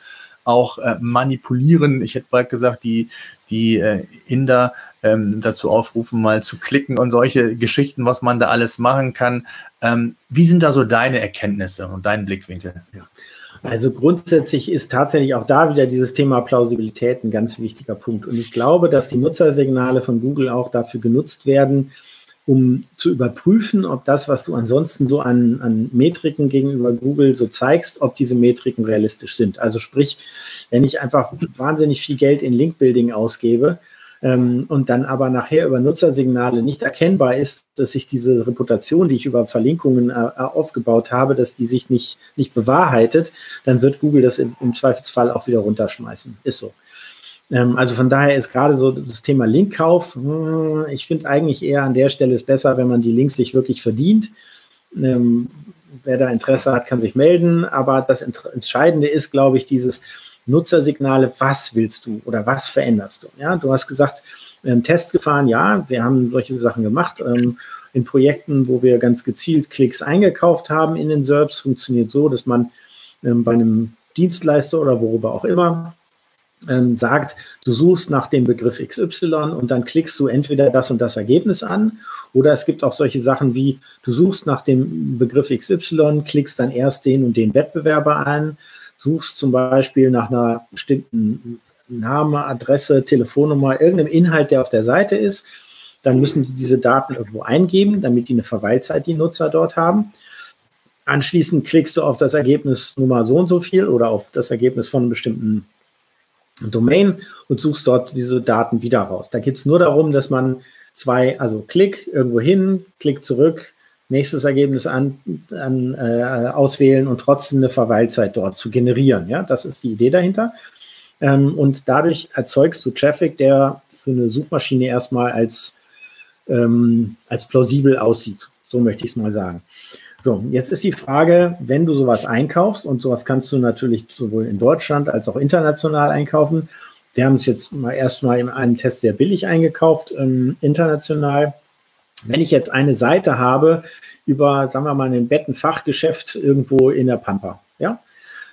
auch äh, manipulieren. Ich hätte bald gesagt, die, die äh, Inder ähm, dazu aufrufen, mal zu klicken und solche Geschichten, was man da alles machen kann. Ähm, wie sind da so deine Erkenntnisse und dein Blickwinkel? Ja. Also grundsätzlich ist tatsächlich auch da wieder dieses Thema Plausibilität ein ganz wichtiger Punkt. Und ich glaube, dass die Nutzersignale von Google auch dafür genutzt werden, um zu überprüfen, ob das, was du ansonsten so an, an Metriken gegenüber Google so zeigst, ob diese Metriken realistisch sind. Also sprich, wenn ich einfach wahnsinnig viel Geld in Link-Building ausgebe, ähm, und dann aber nachher über Nutzersignale nicht erkennbar ist, dass sich diese Reputation, die ich über Verlinkungen äh, aufgebaut habe, dass die sich nicht, nicht bewahrheitet, dann wird Google das im, im Zweifelsfall auch wieder runterschmeißen. Ist so. Ähm, also von daher ist gerade so das Thema Linkkauf, äh, ich finde eigentlich eher an der Stelle ist besser, wenn man die Links sich wirklich verdient. Ähm, wer da Interesse hat, kann sich melden. Aber das Entscheidende ist, glaube ich, dieses Nutzersignale, was willst du oder was veränderst du? Ja, du hast gesagt, ähm, Tests gefahren, ja, wir haben solche Sachen gemacht. Ähm, in Projekten, wo wir ganz gezielt Klicks eingekauft haben in den SERPs, funktioniert so, dass man ähm, bei einem Dienstleister oder worüber auch immer ähm, sagt, du suchst nach dem Begriff XY und dann klickst du entweder das und das Ergebnis an oder es gibt auch solche Sachen wie, du suchst nach dem Begriff XY, klickst dann erst den und den Wettbewerber an, suchst zum Beispiel nach einer bestimmten Name, Adresse, Telefonnummer, irgendeinem Inhalt, der auf der Seite ist, dann müssen die diese Daten irgendwo eingeben, damit die eine Verweilzeit, die Nutzer dort haben. Anschließend klickst du auf das Ergebnis Nummer so und so viel oder auf das Ergebnis von einem bestimmten Domain und suchst dort diese Daten wieder raus. Da geht es nur darum, dass man zwei, also Klick irgendwo hin, Klick zurück, nächstes Ergebnis an, an äh, auswählen und trotzdem eine Verweilzeit dort zu generieren. Ja, das ist die Idee dahinter. Ähm, und dadurch erzeugst du Traffic, der für eine Suchmaschine erstmal als, ähm, als plausibel aussieht. So möchte ich es mal sagen. So, jetzt ist die Frage, wenn du sowas einkaufst, und sowas kannst du natürlich sowohl in Deutschland als auch international einkaufen. Wir haben es jetzt mal erstmal in einem Test sehr billig eingekauft, ähm, international. Wenn ich jetzt eine Seite habe über, sagen wir mal, ein Bettenfachgeschäft irgendwo in der Pampa, ja,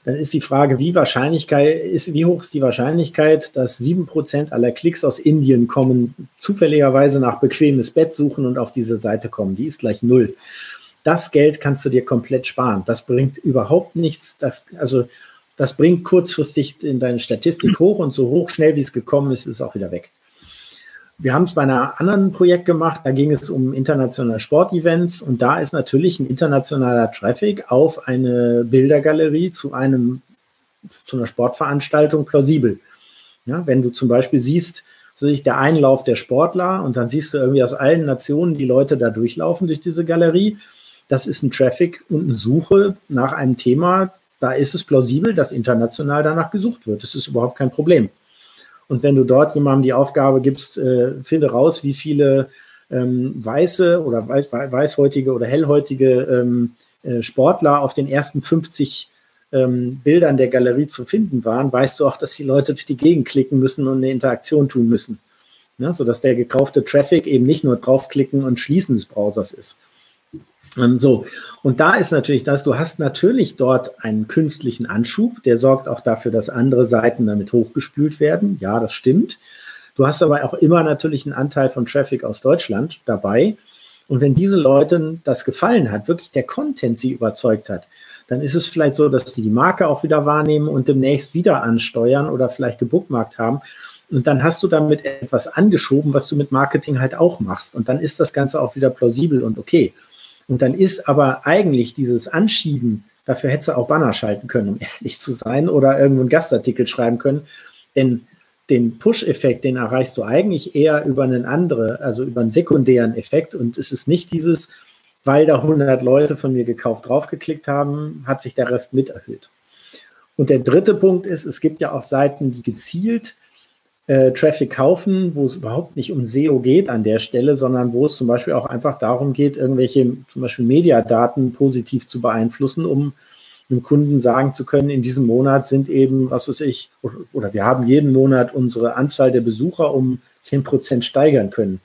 dann ist die Frage, wie Wahrscheinlichkeit ist, wie hoch ist die Wahrscheinlichkeit, dass sieben Prozent aller Klicks aus Indien kommen, zufälligerweise nach bequemes Bett suchen und auf diese Seite kommen. Die ist gleich null das Geld kannst du dir komplett sparen. Das bringt überhaupt nichts. Das, also das bringt kurzfristig in deine Statistik hoch und so hoch schnell wie es gekommen ist, ist es auch wieder weg. Wir haben es bei einem anderen Projekt gemacht, da ging es um internationale Sportevents und da ist natürlich ein internationaler Traffic auf eine Bildergalerie zu einem zu einer Sportveranstaltung plausibel. Ja, wenn du zum Beispiel siehst, so ich der Einlauf der Sportler und dann siehst du irgendwie aus allen Nationen die Leute da durchlaufen durch diese Galerie das ist ein Traffic und eine Suche nach einem Thema. Da ist es plausibel, dass international danach gesucht wird. Das ist überhaupt kein Problem. Und wenn du dort jemandem die Aufgabe gibst, äh, finde raus, wie viele ähm, weiße oder weiß, weißhäutige oder hellhäutige ähm, äh, Sportler auf den ersten 50 ähm, Bildern der Galerie zu finden waren, weißt du auch, dass die Leute durch die Gegend klicken müssen und eine Interaktion tun müssen. Ja, sodass der gekaufte Traffic eben nicht nur draufklicken und schließen des Browsers ist. Ähm, so, und da ist natürlich das, du hast natürlich dort einen künstlichen Anschub, der sorgt auch dafür, dass andere Seiten damit hochgespült werden. Ja, das stimmt. Du hast aber auch immer natürlich einen Anteil von Traffic aus Deutschland dabei. Und wenn diese Leuten das gefallen hat, wirklich der Content sie überzeugt hat, dann ist es vielleicht so, dass sie die Marke auch wieder wahrnehmen und demnächst wieder ansteuern oder vielleicht gebookmarkt haben. Und dann hast du damit etwas angeschoben, was du mit Marketing halt auch machst. Und dann ist das Ganze auch wieder plausibel und okay. Und dann ist aber eigentlich dieses Anschieben, dafür hättest du auch Banner schalten können, um ehrlich zu sein, oder irgendwo einen Gastartikel schreiben können. Denn den Push-Effekt, den erreichst du eigentlich eher über einen anderen, also über einen sekundären Effekt. Und es ist nicht dieses, weil da 100 Leute von mir gekauft draufgeklickt haben, hat sich der Rest mit erhöht. Und der dritte Punkt ist, es gibt ja auch Seiten, die gezielt äh, Traffic kaufen, wo es überhaupt nicht um SEO geht an der Stelle, sondern wo es zum Beispiel auch einfach darum geht, irgendwelche zum Beispiel Mediadaten positiv zu beeinflussen, um einem Kunden sagen zu können, in diesem Monat sind eben, was weiß ich, oder wir haben jeden Monat unsere Anzahl der Besucher um 10 Prozent steigern können.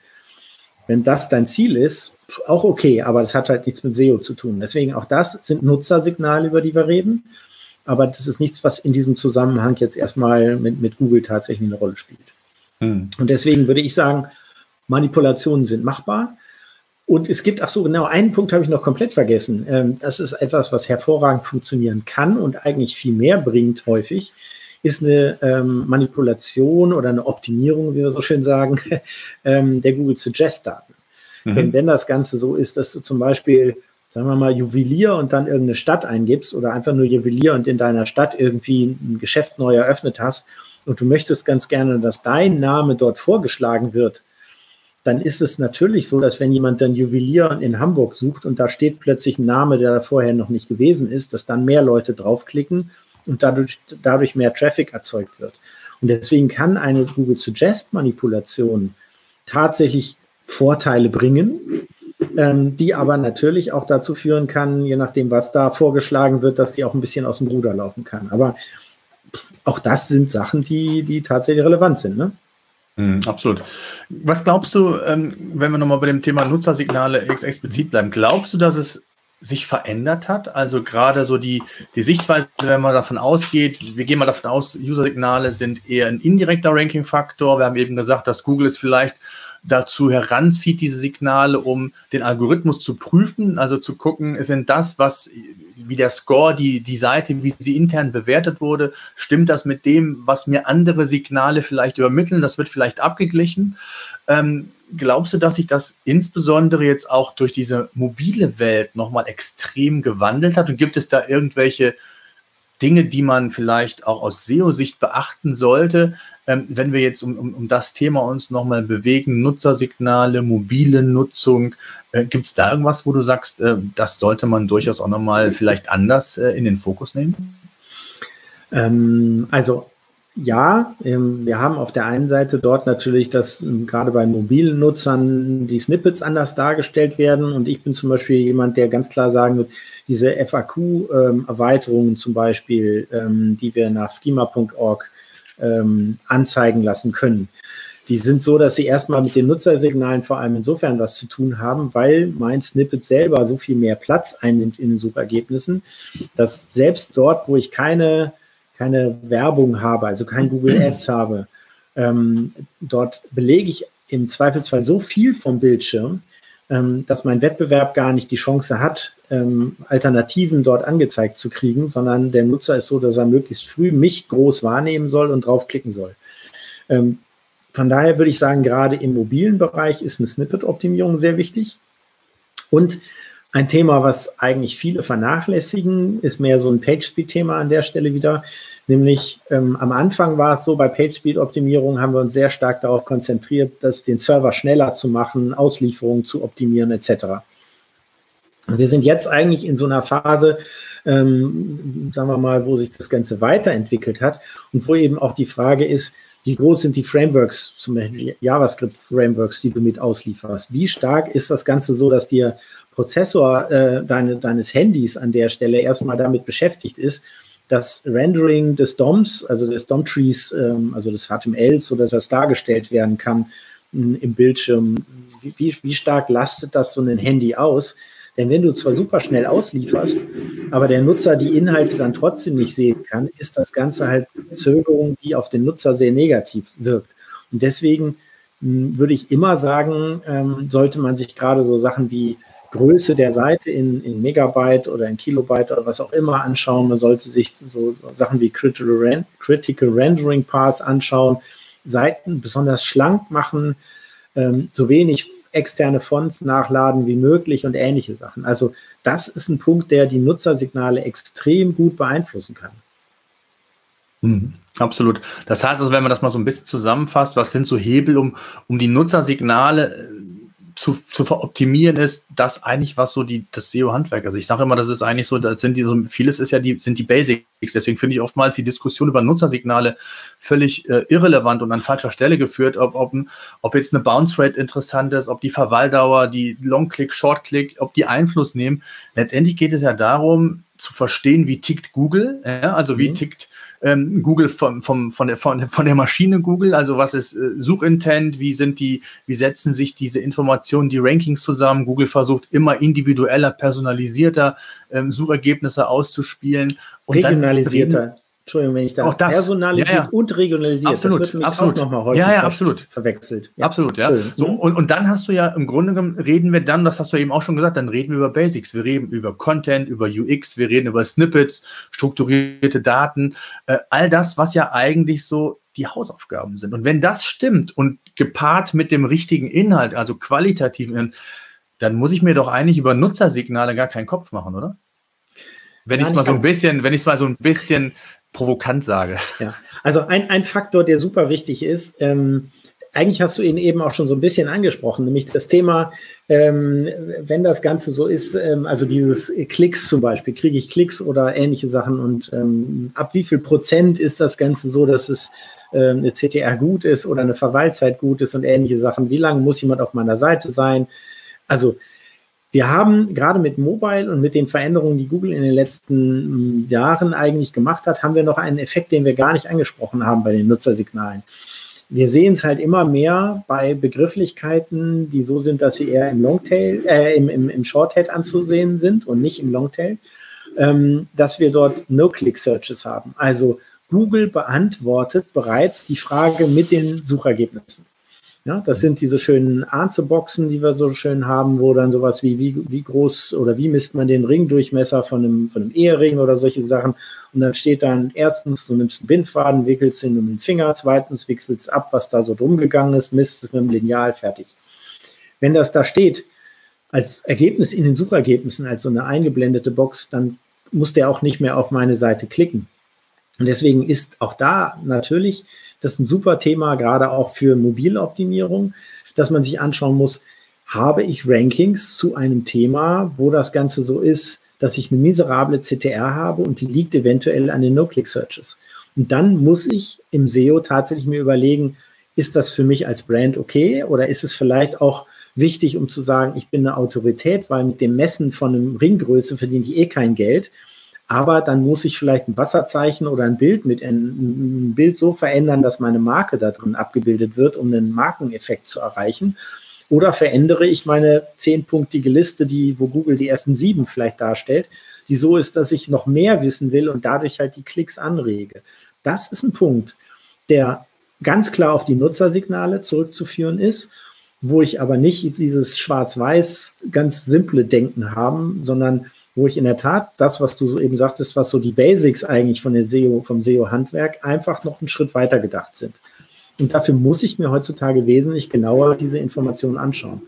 Wenn das dein Ziel ist, auch okay, aber das hat halt nichts mit SEO zu tun. Deswegen auch das sind Nutzersignale, über die wir reden. Aber das ist nichts, was in diesem Zusammenhang jetzt erstmal mit, mit Google tatsächlich eine Rolle spielt. Hm. Und deswegen würde ich sagen, Manipulationen sind machbar. Und es gibt, ach so, genau, einen Punkt habe ich noch komplett vergessen. Ähm, das ist etwas, was hervorragend funktionieren kann und eigentlich viel mehr bringt häufig, ist eine ähm, Manipulation oder eine Optimierung, wie wir so schön sagen, ähm, der Google Suggest Daten. Mhm. Denn wenn das Ganze so ist, dass du zum Beispiel, sagen wir mal, Juwelier und dann irgendeine Stadt eingibst oder einfach nur Juwelier und in deiner Stadt irgendwie ein Geschäft neu eröffnet hast und du möchtest ganz gerne, dass dein Name dort vorgeschlagen wird, dann ist es natürlich so, dass wenn jemand dann Juwelier in Hamburg sucht und da steht plötzlich ein Name, der da vorher noch nicht gewesen ist, dass dann mehr Leute draufklicken und dadurch, dadurch mehr Traffic erzeugt wird. Und deswegen kann eine Google Suggest Manipulation tatsächlich Vorteile bringen, ähm, die aber natürlich auch dazu führen kann, je nachdem, was da vorgeschlagen wird, dass die auch ein bisschen aus dem Ruder laufen kann. Aber auch das sind Sachen, die, die tatsächlich relevant sind. Ne? Mm, absolut. Was glaubst du, ähm, wenn wir nochmal bei dem Thema Nutzersignale ex explizit bleiben, glaubst du, dass es sich verändert hat? Also gerade so die, die Sichtweise, wenn man davon ausgeht, wir gehen mal davon aus, User-Signale sind eher ein indirekter Ranking-Faktor. Wir haben eben gesagt, dass Google es vielleicht dazu heranzieht, diese Signale, um den Algorithmus zu prüfen, also zu gucken, sind das, was, wie der Score, die, die Seite, wie sie intern bewertet wurde, stimmt das mit dem, was mir andere Signale vielleicht übermitteln? Das wird vielleicht abgeglichen. Ähm, glaubst du, dass sich das insbesondere jetzt auch durch diese mobile Welt nochmal extrem gewandelt hat? Und gibt es da irgendwelche Dinge, die man vielleicht auch aus SEO-Sicht beachten sollte, ähm, wenn wir jetzt um, um, um das Thema uns nochmal bewegen, Nutzersignale, mobile Nutzung, äh, gibt es da irgendwas, wo du sagst, äh, das sollte man durchaus auch nochmal vielleicht anders äh, in den Fokus nehmen? Ähm, also ja, ähm, wir haben auf der einen Seite dort natürlich, dass ähm, gerade bei mobilen Nutzern die Snippets anders dargestellt werden. Und ich bin zum Beispiel jemand, der ganz klar sagen wird, diese FAQ-Erweiterungen zum Beispiel, ähm, die wir nach schema.org anzeigen lassen können, die sind so, dass sie erstmal mit den Nutzersignalen vor allem insofern was zu tun haben, weil mein Snippet selber so viel mehr Platz einnimmt in den Suchergebnissen, dass selbst dort, wo ich keine keine Werbung habe, also kein Google Ads habe, ähm, dort belege ich im Zweifelsfall so viel vom Bildschirm, ähm, dass mein Wettbewerb gar nicht die Chance hat, ähm, Alternativen dort angezeigt zu kriegen, sondern der Nutzer ist so, dass er möglichst früh mich groß wahrnehmen soll und draufklicken soll. Ähm, von daher würde ich sagen, gerade im mobilen Bereich ist eine Snippet-Optimierung sehr wichtig. Und ein Thema, was eigentlich viele vernachlässigen, ist mehr so ein PageSpeed-Thema an der Stelle wieder. Nämlich ähm, am Anfang war es so, bei PageSpeed-Optimierung haben wir uns sehr stark darauf konzentriert, das, den Server schneller zu machen, Auslieferungen zu optimieren etc. Und wir sind jetzt eigentlich in so einer Phase, ähm, sagen wir mal, wo sich das Ganze weiterentwickelt hat und wo eben auch die Frage ist, wie groß sind die Frameworks, zum Beispiel JavaScript-Frameworks, die du mit auslieferst? Wie stark ist das Ganze so, dass dir Prozessor äh, deine, deines Handys an der Stelle erstmal damit beschäftigt ist, das Rendering des DOMs, also des DOM-Trees, ähm, also des HTMLs, so dass das dargestellt werden kann mh, im Bildschirm. Wie, wie, wie stark lastet das so ein Handy aus? Denn wenn du zwar super schnell auslieferst, aber der Nutzer die Inhalte dann trotzdem nicht sehen kann, ist das Ganze halt Zögerung, die auf den Nutzer sehr negativ wirkt. Und deswegen hm, würde ich immer sagen, ähm, sollte man sich gerade so Sachen wie Größe der Seite in, in Megabyte oder in Kilobyte oder was auch immer anschauen. Man sollte sich so, Sachen wie Critical, Ren Critical Rendering Paths anschauen, Seiten besonders schlank machen, ähm, so wenig externe Fonts nachladen wie möglich und ähnliche Sachen. Also das ist ein Punkt, der die Nutzersignale extrem gut beeinflussen kann. Mhm, absolut. Das heißt also, wenn man das mal so ein bisschen zusammenfasst, was sind so Hebel, um, um die Nutzersignale äh, zu, zu optimieren ist das eigentlich, was so die, das SEO-Handwerk, also ich sage immer, das ist eigentlich so, das sind die, so, vieles ist ja die, sind die Basics. Deswegen finde ich oftmals die Diskussion über Nutzersignale völlig äh, irrelevant und an falscher Stelle geführt, ob, ob, ob jetzt eine Bounce Rate interessant ist, ob die Verweildauer, die Long-Click, Short-Click, ob die Einfluss nehmen. Letztendlich geht es ja darum, zu verstehen, wie tickt Google, ja? also wie mhm. tickt ähm, Google vom, vom, von, der, von, von der Maschine Google, also was ist äh, Suchintent, wie sind die, wie setzen sich diese Informationen, die Rankings zusammen. Google versucht immer individueller, personalisierter ähm, Suchergebnisse auszuspielen. Und Regionalisierter. Entschuldigung, wenn ich da auch das, personalisiert ja, ja. und regionalisiert, absolut, das wird absolut. auch nochmal häufig ja, ja, absolut. verwechselt. Ja. Absolut, ja. So, und, und dann hast du ja im Grunde genommen, reden wir dann, das hast du eben auch schon gesagt, dann reden wir über Basics. Wir reden über Content, über UX, wir reden über Snippets, strukturierte Daten, äh, all das, was ja eigentlich so die Hausaufgaben sind. Und wenn das stimmt und gepaart mit dem richtigen Inhalt, also qualitativen, dann muss ich mir doch eigentlich über Nutzersignale gar keinen Kopf machen, oder? Wenn ich es mal so ein bisschen, wenn ich es mal so ein bisschen provokant sage. Ja, also ein, ein Faktor, der super wichtig ist, ähm, eigentlich hast du ihn eben auch schon so ein bisschen angesprochen, nämlich das Thema, ähm, wenn das Ganze so ist, ähm, also dieses Klicks zum Beispiel, kriege ich Klicks oder ähnliche Sachen und ähm, ab wie viel Prozent ist das Ganze so, dass es äh, eine CTR gut ist oder eine Verweilzeit gut ist und ähnliche Sachen, wie lange muss jemand auf meiner Seite sein? Also wir haben gerade mit Mobile und mit den Veränderungen, die Google in den letzten hm, Jahren eigentlich gemacht hat, haben wir noch einen Effekt, den wir gar nicht angesprochen haben bei den Nutzersignalen. Wir sehen es halt immer mehr bei Begrifflichkeiten, die so sind, dass sie eher im Longtail, äh, im, im, im Shorthead anzusehen sind und nicht im Longtail, ähm, dass wir dort No-Click-Searches haben. Also Google beantwortet bereits die Frage mit den Suchergebnissen. Ja, das sind diese schönen Answerboxen, die wir so schön haben, wo dann sowas wie, wie, wie groß oder wie misst man den Ringdurchmesser von einem, von einem Ehering oder solche Sachen. Und dann steht dann erstens, du nimmst einen Bindfaden, wickelst ihn um den Finger, zweitens wickelst ab, was da so drum gegangen ist, misst es mit dem Lineal fertig. Wenn das da steht, als Ergebnis in den Suchergebnissen, als so eine eingeblendete Box, dann muss der auch nicht mehr auf meine Seite klicken. Und deswegen ist auch da natürlich das ist ein super Thema, gerade auch für Mobiloptimierung, dass man sich anschauen muss, habe ich Rankings zu einem Thema, wo das Ganze so ist, dass ich eine miserable CTR habe und die liegt eventuell an den No-Click-Searches. Und dann muss ich im SEO tatsächlich mir überlegen, ist das für mich als Brand okay oder ist es vielleicht auch wichtig, um zu sagen, ich bin eine Autorität, weil mit dem Messen von einem Ringgröße verdiene ich eh kein Geld aber dann muss ich vielleicht ein Wasserzeichen oder ein Bild mit ein, Bild so verändern, dass meine Marke da drin abgebildet wird, um einen Markeneffekt zu erreichen. Oder verändere ich meine zehnpunktige Liste, die, wo Google die ersten sieben vielleicht darstellt, die so ist, dass ich noch mehr wissen will und dadurch halt die Klicks anrege. Das ist ein Punkt, der ganz klar auf die Nutzersignale zurückzuführen ist, wo ich aber nicht dieses schwarz-weiß ganz simple Denken haben, sondern wo ich in der Tat das, was du so eben sagtest, was so die Basics eigentlich von der SEO, vom SEO-Handwerk einfach noch einen Schritt weiter gedacht sind. Und dafür muss ich mir heutzutage wesentlich genauer diese Informationen anschauen.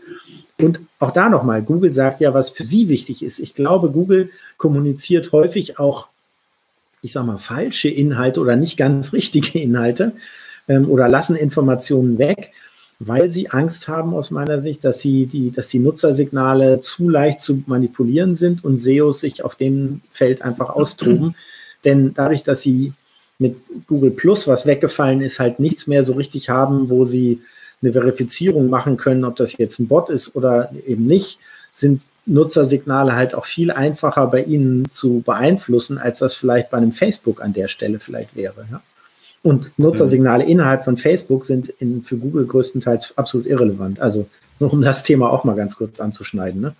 Und auch da nochmal, Google sagt ja, was für sie wichtig ist. Ich glaube, Google kommuniziert häufig auch, ich sage mal, falsche Inhalte oder nicht ganz richtige Inhalte ähm, oder lassen Informationen weg weil sie Angst haben aus meiner Sicht, dass sie die, dass die Nutzersignale zu leicht zu manipulieren sind und SEOs sich auf dem Feld einfach austoben. Denn dadurch, dass sie mit Google Plus, was weggefallen ist, halt nichts mehr so richtig haben, wo sie eine Verifizierung machen können, ob das jetzt ein Bot ist oder eben nicht, sind Nutzersignale halt auch viel einfacher bei ihnen zu beeinflussen, als das vielleicht bei einem Facebook an der Stelle vielleicht wäre. Ja? Und Nutzersignale innerhalb von Facebook sind in, für Google größtenteils absolut irrelevant. Also nur um das Thema auch mal ganz kurz anzuschneiden. Ne?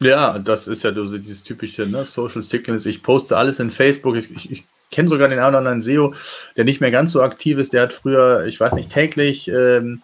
Ja, das ist ja so dieses typische ne? Social Signals. Ich poste alles in Facebook. Ich, ich, kenne sogar den einen oder anderen SEO, der nicht mehr ganz so aktiv ist. Der hat früher, ich weiß nicht, täglich ähm,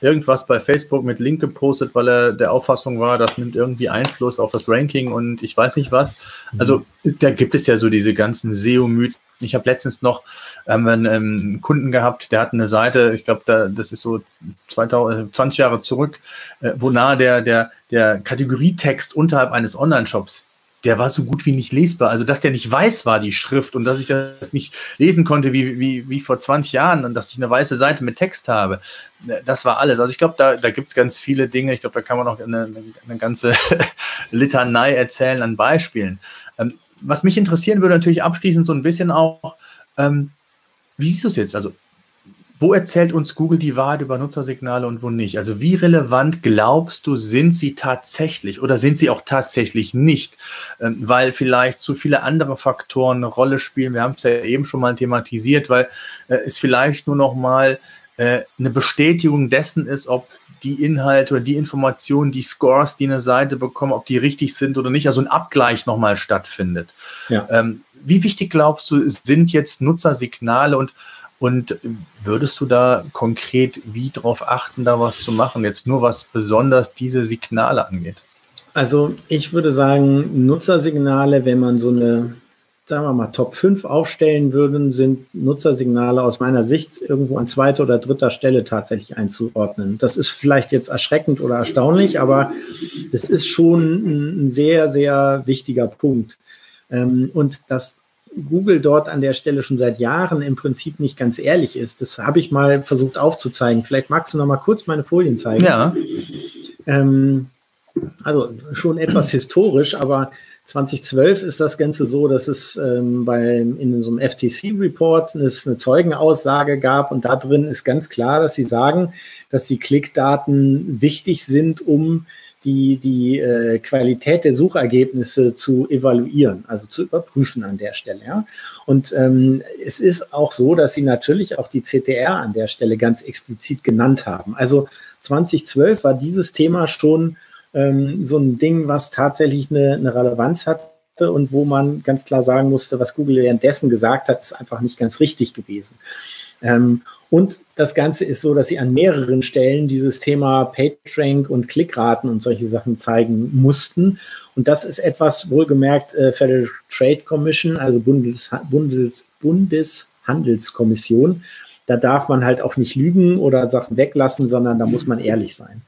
irgendwas bei Facebook mit Link gepostet, weil er der Auffassung war, das nimmt irgendwie Einfluss auf das Ranking und ich weiß nicht was. Also da gibt es ja so diese ganzen SEO-Mythen. Ich habe letztens noch ähm, einen, einen, Kunden gehabt, der hat eine Seite, ich glaube, da, das ist so 2000, 20 Jahre zurück, äh, wo der, der, der Kategorietext unterhalb eines Online-Shops der war so gut wie nicht lesbar. Also, dass der nicht weiß war, die Schrift, und dass ich das nicht lesen konnte wie, wie, wie vor 20 Jahren und dass ich eine weiße Seite mit Text habe, das war alles. Also, ich glaube, da, da gibt es ganz viele Dinge. Ich glaube, da kann man noch eine, eine ganze Litanei erzählen an Beispielen. Ähm, was mich interessieren würde, natürlich abschließend so ein bisschen auch, ähm, wie siehst du es jetzt? Also, wo erzählt uns Google die Wahrheit über Nutzersignale und wo nicht? Also wie relevant glaubst du, sind sie tatsächlich oder sind sie auch tatsächlich nicht? Ähm, weil vielleicht zu viele andere Faktoren eine Rolle spielen. Wir haben es ja eben schon mal thematisiert, weil äh, es vielleicht nur noch mal äh, eine Bestätigung dessen ist, ob die Inhalte oder die Informationen, die Scores, die eine Seite bekommt, ob die richtig sind oder nicht. Also ein Abgleich nochmal stattfindet. Ja. Ähm, wie wichtig glaubst du, sind jetzt Nutzersignale und und würdest du da konkret wie darauf achten, da was zu machen? Jetzt nur was besonders diese Signale angeht. Also ich würde sagen, Nutzersignale, wenn man so eine, sagen wir mal, Top 5 aufstellen würde, sind Nutzersignale aus meiner Sicht irgendwo an zweiter oder dritter Stelle tatsächlich einzuordnen. Das ist vielleicht jetzt erschreckend oder erstaunlich, aber das ist schon ein sehr, sehr wichtiger Punkt. Ähm, und das Google dort an der Stelle schon seit Jahren im Prinzip nicht ganz ehrlich ist. Das habe ich mal versucht aufzuzeigen. Vielleicht magst du noch mal kurz meine Folien zeigen. Ja. Ähm, also schon etwas historisch, aber 2012 ist das Ganze so, dass es ähm, bei, in so einem FTC-Report eine Zeugenaussage gab und da drin ist ganz klar, dass sie sagen, dass die Klickdaten wichtig sind, um die, die äh, Qualität der Suchergebnisse zu evaluieren, also zu überprüfen an der Stelle. Ja? Und ähm, es ist auch so, dass sie natürlich auch die CTR an der Stelle ganz explizit genannt haben. Also 2012 war dieses Thema schon ähm, so ein Ding, was tatsächlich eine, eine Relevanz hat und wo man ganz klar sagen musste, was Google währenddessen gesagt hat, ist einfach nicht ganz richtig gewesen. Ähm, und das Ganze ist so, dass sie an mehreren Stellen dieses Thema PageRank und Klickraten und solche Sachen zeigen mussten. Und das ist etwas, wohlgemerkt, äh, Federal Trade Commission, also Bundes, Bundes, Bundeshandelskommission. Da darf man halt auch nicht lügen oder Sachen weglassen, sondern da muss man ehrlich sein.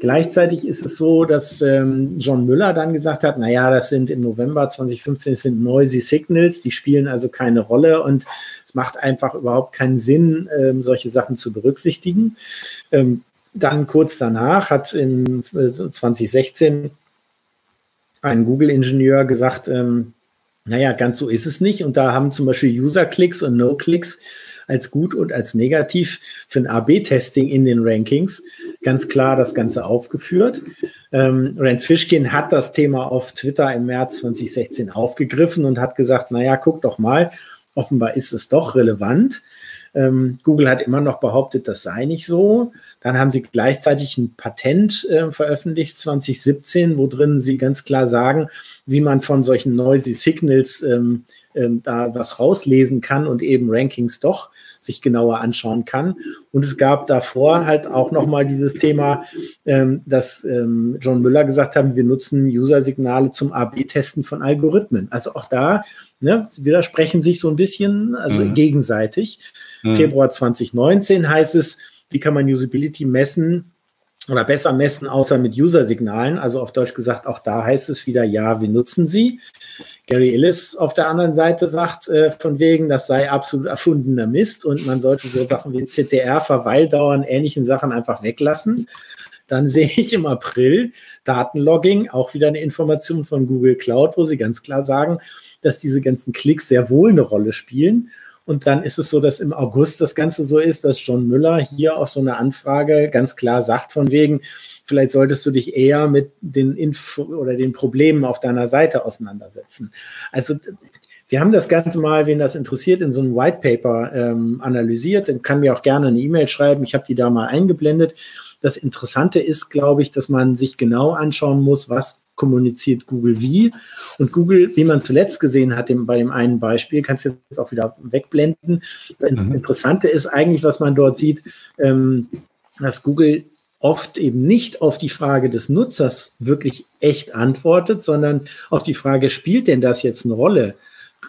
Gleichzeitig ist es so, dass ähm, John Müller dann gesagt hat, naja, das sind im November 2015 das sind Noisy Signals, die spielen also keine Rolle und es macht einfach überhaupt keinen Sinn, ähm, solche Sachen zu berücksichtigen. Ähm, dann kurz danach hat im äh, 2016 ein Google-Ingenieur gesagt, ähm, naja, ganz so ist es nicht. Und da haben zum Beispiel User-Klicks und No-Clicks als gut und als negativ für ein AB-Testing in den Rankings ganz klar das Ganze aufgeführt. Ähm, Rand Fishkin hat das Thema auf Twitter im März 2016 aufgegriffen und hat gesagt, naja, guck doch mal, offenbar ist es doch relevant. Ähm, Google hat immer noch behauptet, das sei nicht so. Dann haben sie gleichzeitig ein Patent äh, veröffentlicht 2017, wo drin sie ganz klar sagen, wie man von solchen Noisy Signals ähm, ähm, da was rauslesen kann und eben Rankings doch sich genauer anschauen kann. Und es gab davor halt auch nochmal dieses Thema, ähm, dass ähm, John Müller gesagt haben, wir nutzen User-Signale zum AB-Testen von Algorithmen. Also auch da ne, widersprechen sich so ein bisschen, also mhm. gegenseitig. Mhm. Februar 2019 heißt es, wie kann man Usability messen? oder besser messen, außer mit User-Signalen. Also auf Deutsch gesagt, auch da heißt es wieder, ja, wir nutzen sie. Gary Ellis auf der anderen Seite sagt äh, von wegen, das sei absolut erfundener Mist und man sollte so Sachen wie CTR, Verweildauern, ähnlichen Sachen einfach weglassen. Dann sehe ich im April Datenlogging, auch wieder eine Information von Google Cloud, wo sie ganz klar sagen, dass diese ganzen Klicks sehr wohl eine Rolle spielen und dann ist es so, dass im August das Ganze so ist, dass John Müller hier auf so eine Anfrage ganz klar sagt, von wegen, vielleicht solltest du dich eher mit den Info oder den Problemen auf deiner Seite auseinandersetzen. Also wir haben das Ganze mal, wen das interessiert, in so einem White Paper ähm, analysiert. Dann kann mir auch gerne eine E-Mail schreiben. Ich habe die da mal eingeblendet. Das Interessante ist, glaube ich, dass man sich genau anschauen muss, was kommuniziert Google wie. Und Google, wie man zuletzt gesehen hat, bei dem einen Beispiel, kannst du jetzt auch wieder wegblenden. Das mhm. Interessante ist eigentlich, was man dort sieht, ähm, dass Google oft eben nicht auf die Frage des Nutzers wirklich echt antwortet, sondern auf die Frage, spielt denn das jetzt eine Rolle?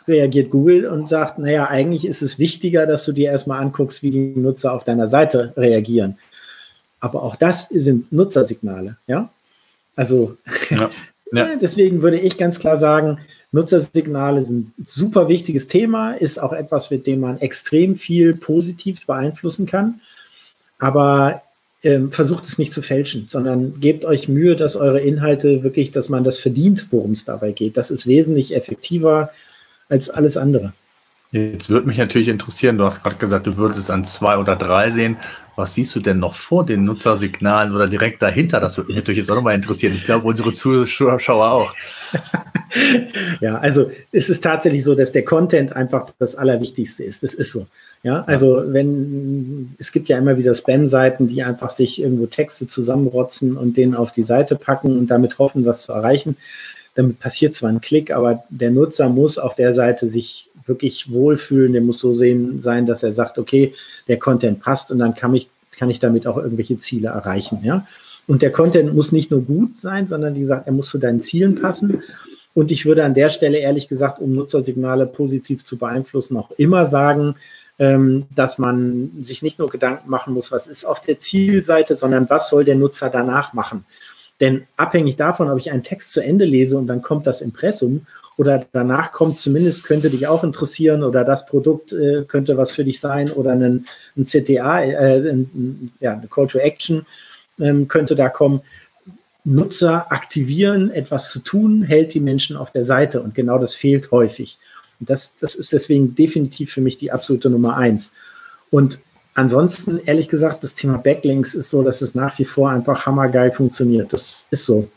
reagiert Google und sagt, naja, eigentlich ist es wichtiger, dass du dir erstmal anguckst, wie die Nutzer auf deiner Seite reagieren. Aber auch das sind Nutzersignale, ja. Also ja, ja. deswegen würde ich ganz klar sagen, Nutzersignale sind ein super wichtiges Thema, ist auch etwas, mit dem man extrem viel positiv beeinflussen kann. Aber ähm, versucht es nicht zu fälschen, sondern gebt euch Mühe, dass eure Inhalte wirklich, dass man das verdient, worum es dabei geht. Das ist wesentlich effektiver als alles andere. Jetzt würde mich natürlich interessieren, du hast gerade gesagt, du würdest es an zwei oder drei sehen. Was siehst du denn noch vor den Nutzersignalen oder direkt dahinter? Das würde mich natürlich jetzt auch nochmal interessieren. Ich glaube, unsere Zuschauer auch. ja, also es ist tatsächlich so, dass der Content einfach das Allerwichtigste ist. Das ist so. Ja, also wenn es gibt ja immer wieder Spam-Seiten, die einfach sich irgendwo Texte zusammenrotzen und den auf die Seite packen und damit hoffen, was zu erreichen. Damit passiert zwar ein Klick, aber der Nutzer muss auf der Seite sich wirklich wohlfühlen. Der muss so sehen sein, dass er sagt, okay, der Content passt und dann kann ich, kann ich damit auch irgendwelche Ziele erreichen. Ja? Und der Content muss nicht nur gut sein, sondern wie gesagt, er muss zu deinen Zielen passen. Und ich würde an der Stelle ehrlich gesagt, um Nutzersignale positiv zu beeinflussen, auch immer sagen, ähm, dass man sich nicht nur Gedanken machen muss, was ist auf der Zielseite, sondern was soll der Nutzer danach machen. Denn abhängig davon, ob ich einen Text zu Ende lese und dann kommt das Impressum oder danach kommt zumindest, könnte dich auch interessieren oder das Produkt äh, könnte was für dich sein oder ein, ein CTA, äh, ein, ja, eine Call to Action ähm, könnte da kommen. Nutzer aktivieren, etwas zu tun, hält die Menschen auf der Seite und genau das fehlt häufig. Und das, das ist deswegen definitiv für mich die absolute Nummer eins. Und ansonsten, ehrlich gesagt, das Thema Backlinks ist so, dass es nach wie vor einfach hammergeil funktioniert. Das ist so.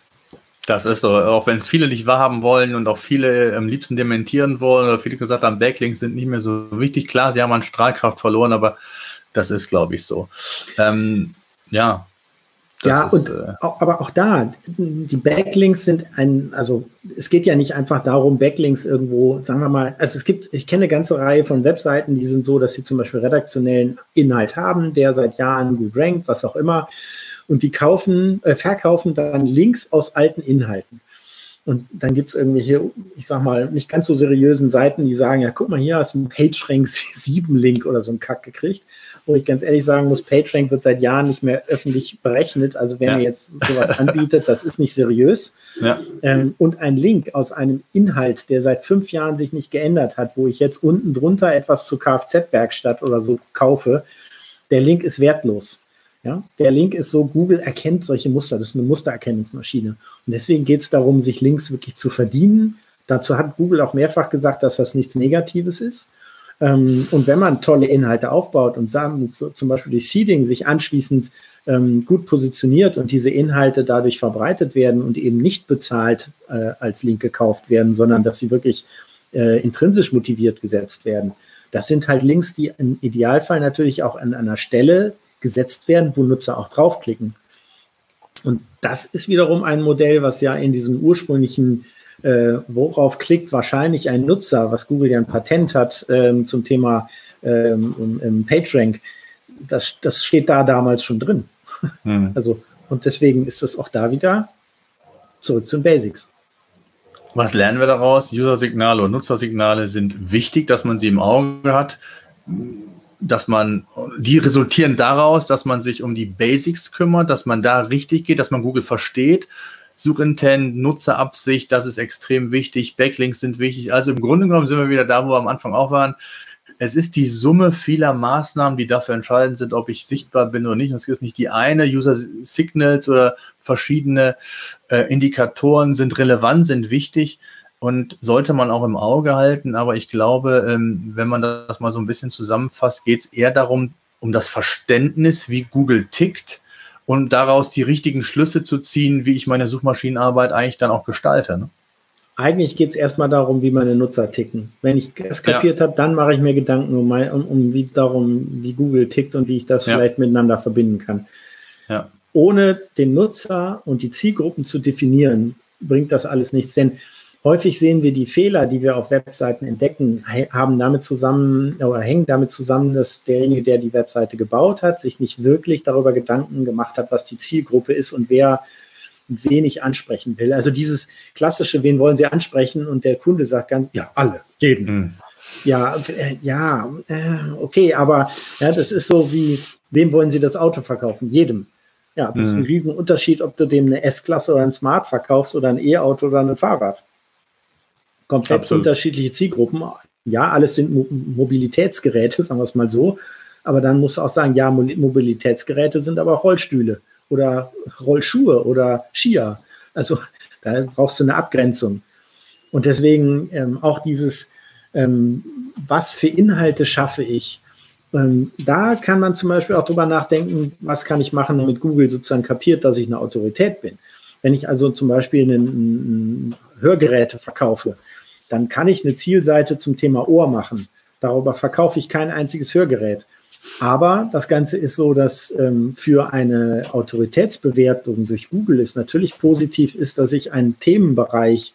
Das ist so, auch wenn es viele nicht wahrhaben wollen und auch viele am liebsten dementieren wollen oder viele gesagt haben, Backlinks sind nicht mehr so wichtig. Klar, sie haben an Strahlkraft verloren, aber das ist, glaube ich, so. Ähm, ja, ja, ist, und äh, aber auch da, die Backlinks sind ein, also es geht ja nicht einfach darum, Backlinks irgendwo, sagen wir mal, also es gibt, ich kenne eine ganze Reihe von Webseiten, die sind so, dass sie zum Beispiel redaktionellen Inhalt haben, der seit Jahren gut rankt, was auch immer, und die kaufen, äh, verkaufen dann Links aus alten Inhalten. Und dann gibt es irgendwelche, ich sag mal, nicht ganz so seriösen Seiten, die sagen, ja, guck mal, hier hast du einen PageRank 7 Link oder so einen Kack gekriegt. Wo ich ganz ehrlich sagen muss, PageRank wird seit Jahren nicht mehr öffentlich berechnet. Also wer ja. mir jetzt sowas anbietet, das ist nicht seriös. Ja. Ähm, und ein Link aus einem Inhalt, der seit fünf Jahren sich nicht geändert hat, wo ich jetzt unten drunter etwas zur Kfz-Werkstatt oder so kaufe, der Link ist wertlos. Ja, der Link ist so, Google erkennt solche Muster, das ist eine Mustererkennungsmaschine. Und deswegen geht es darum, sich Links wirklich zu verdienen. Dazu hat Google auch mehrfach gesagt, dass das nichts Negatives ist. Ähm, und wenn man tolle Inhalte aufbaut und sagen, zum Beispiel durch Seeding sich anschließend ähm, gut positioniert und diese Inhalte dadurch verbreitet werden und eben nicht bezahlt äh, als Link gekauft werden, sondern dass sie wirklich äh, intrinsisch motiviert gesetzt werden. Das sind halt Links, die im Idealfall natürlich auch an einer Stelle gesetzt werden, wo Nutzer auch draufklicken. Und das ist wiederum ein Modell, was ja in diesem ursprünglichen, äh, worauf klickt wahrscheinlich ein Nutzer, was Google ja ein Patent hat ähm, zum Thema ähm, PageRank, das, das steht da damals schon drin. Hm. Also, und deswegen ist das auch da wieder zurück zu den Basics. Was lernen wir daraus? User-Signale und Nutzersignale sind wichtig, dass man sie im Auge hat dass man, die resultieren daraus, dass man sich um die Basics kümmert, dass man da richtig geht, dass man Google versteht. Suchintent, Nutzerabsicht, das ist extrem wichtig. Backlinks sind wichtig. Also im Grunde genommen sind wir wieder da, wo wir am Anfang auch waren. Es ist die Summe vieler Maßnahmen, die dafür entscheidend sind, ob ich sichtbar bin oder nicht. Und es ist nicht die eine. User Signals oder verschiedene äh, Indikatoren sind relevant, sind wichtig und sollte man auch im Auge halten. Aber ich glaube, ähm, wenn man das mal so ein bisschen zusammenfasst, geht es eher darum, um das Verständnis, wie Google tickt und daraus die richtigen Schlüsse zu ziehen, wie ich meine Suchmaschinenarbeit eigentlich dann auch gestalte. Ne? Eigentlich geht es erstmal darum, wie meine Nutzer ticken. Wenn ich es kapiert ja. habe, dann mache ich mir Gedanken um, mein, um, um, wie darum, wie Google tickt und wie ich das ja. vielleicht miteinander verbinden kann. Ja. Ohne den Nutzer und die Zielgruppen zu definieren, bringt das alles nichts. Denn häufig sehen wir die Fehler, die wir auf Webseiten entdecken, haben damit zusammen oder hängen damit zusammen, dass derjenige, der die Webseite gebaut hat, sich nicht wirklich darüber Gedanken gemacht hat, was die Zielgruppe ist und wer wenig ansprechen will. Also dieses klassische, wen wollen Sie ansprechen? Und der Kunde sagt ganz, ja, alle, jeden. Mhm. Ja, äh, ja, äh, okay, aber ja, das ist so wie, wem wollen Sie das Auto verkaufen? Jedem. Ja, das mhm. ist ein Riesenunterschied, ob du dem eine S-Klasse oder ein Smart verkaufst oder ein E-Auto oder ein Fahrrad. Komplett Absolut. unterschiedliche Zielgruppen. Ja, alles sind Mo Mobilitätsgeräte, sagen wir es mal so. Aber dann musst du auch sagen, ja, Mobilitätsgeräte sind aber auch Rollstühle oder Rollschuhe oder Skier. Also da brauchst du eine Abgrenzung. Und deswegen ähm, auch dieses, ähm, was für Inhalte schaffe ich? Ähm, da kann man zum Beispiel auch drüber nachdenken, was kann ich machen, damit Google sozusagen kapiert, dass ich eine Autorität bin. Wenn ich also zum Beispiel einen, Hörgeräte verkaufe, dann kann ich eine Zielseite zum Thema Ohr machen. Darüber verkaufe ich kein einziges Hörgerät. Aber das Ganze ist so, dass ähm, für eine Autoritätsbewertung durch Google es natürlich positiv ist, dass ich einen Themenbereich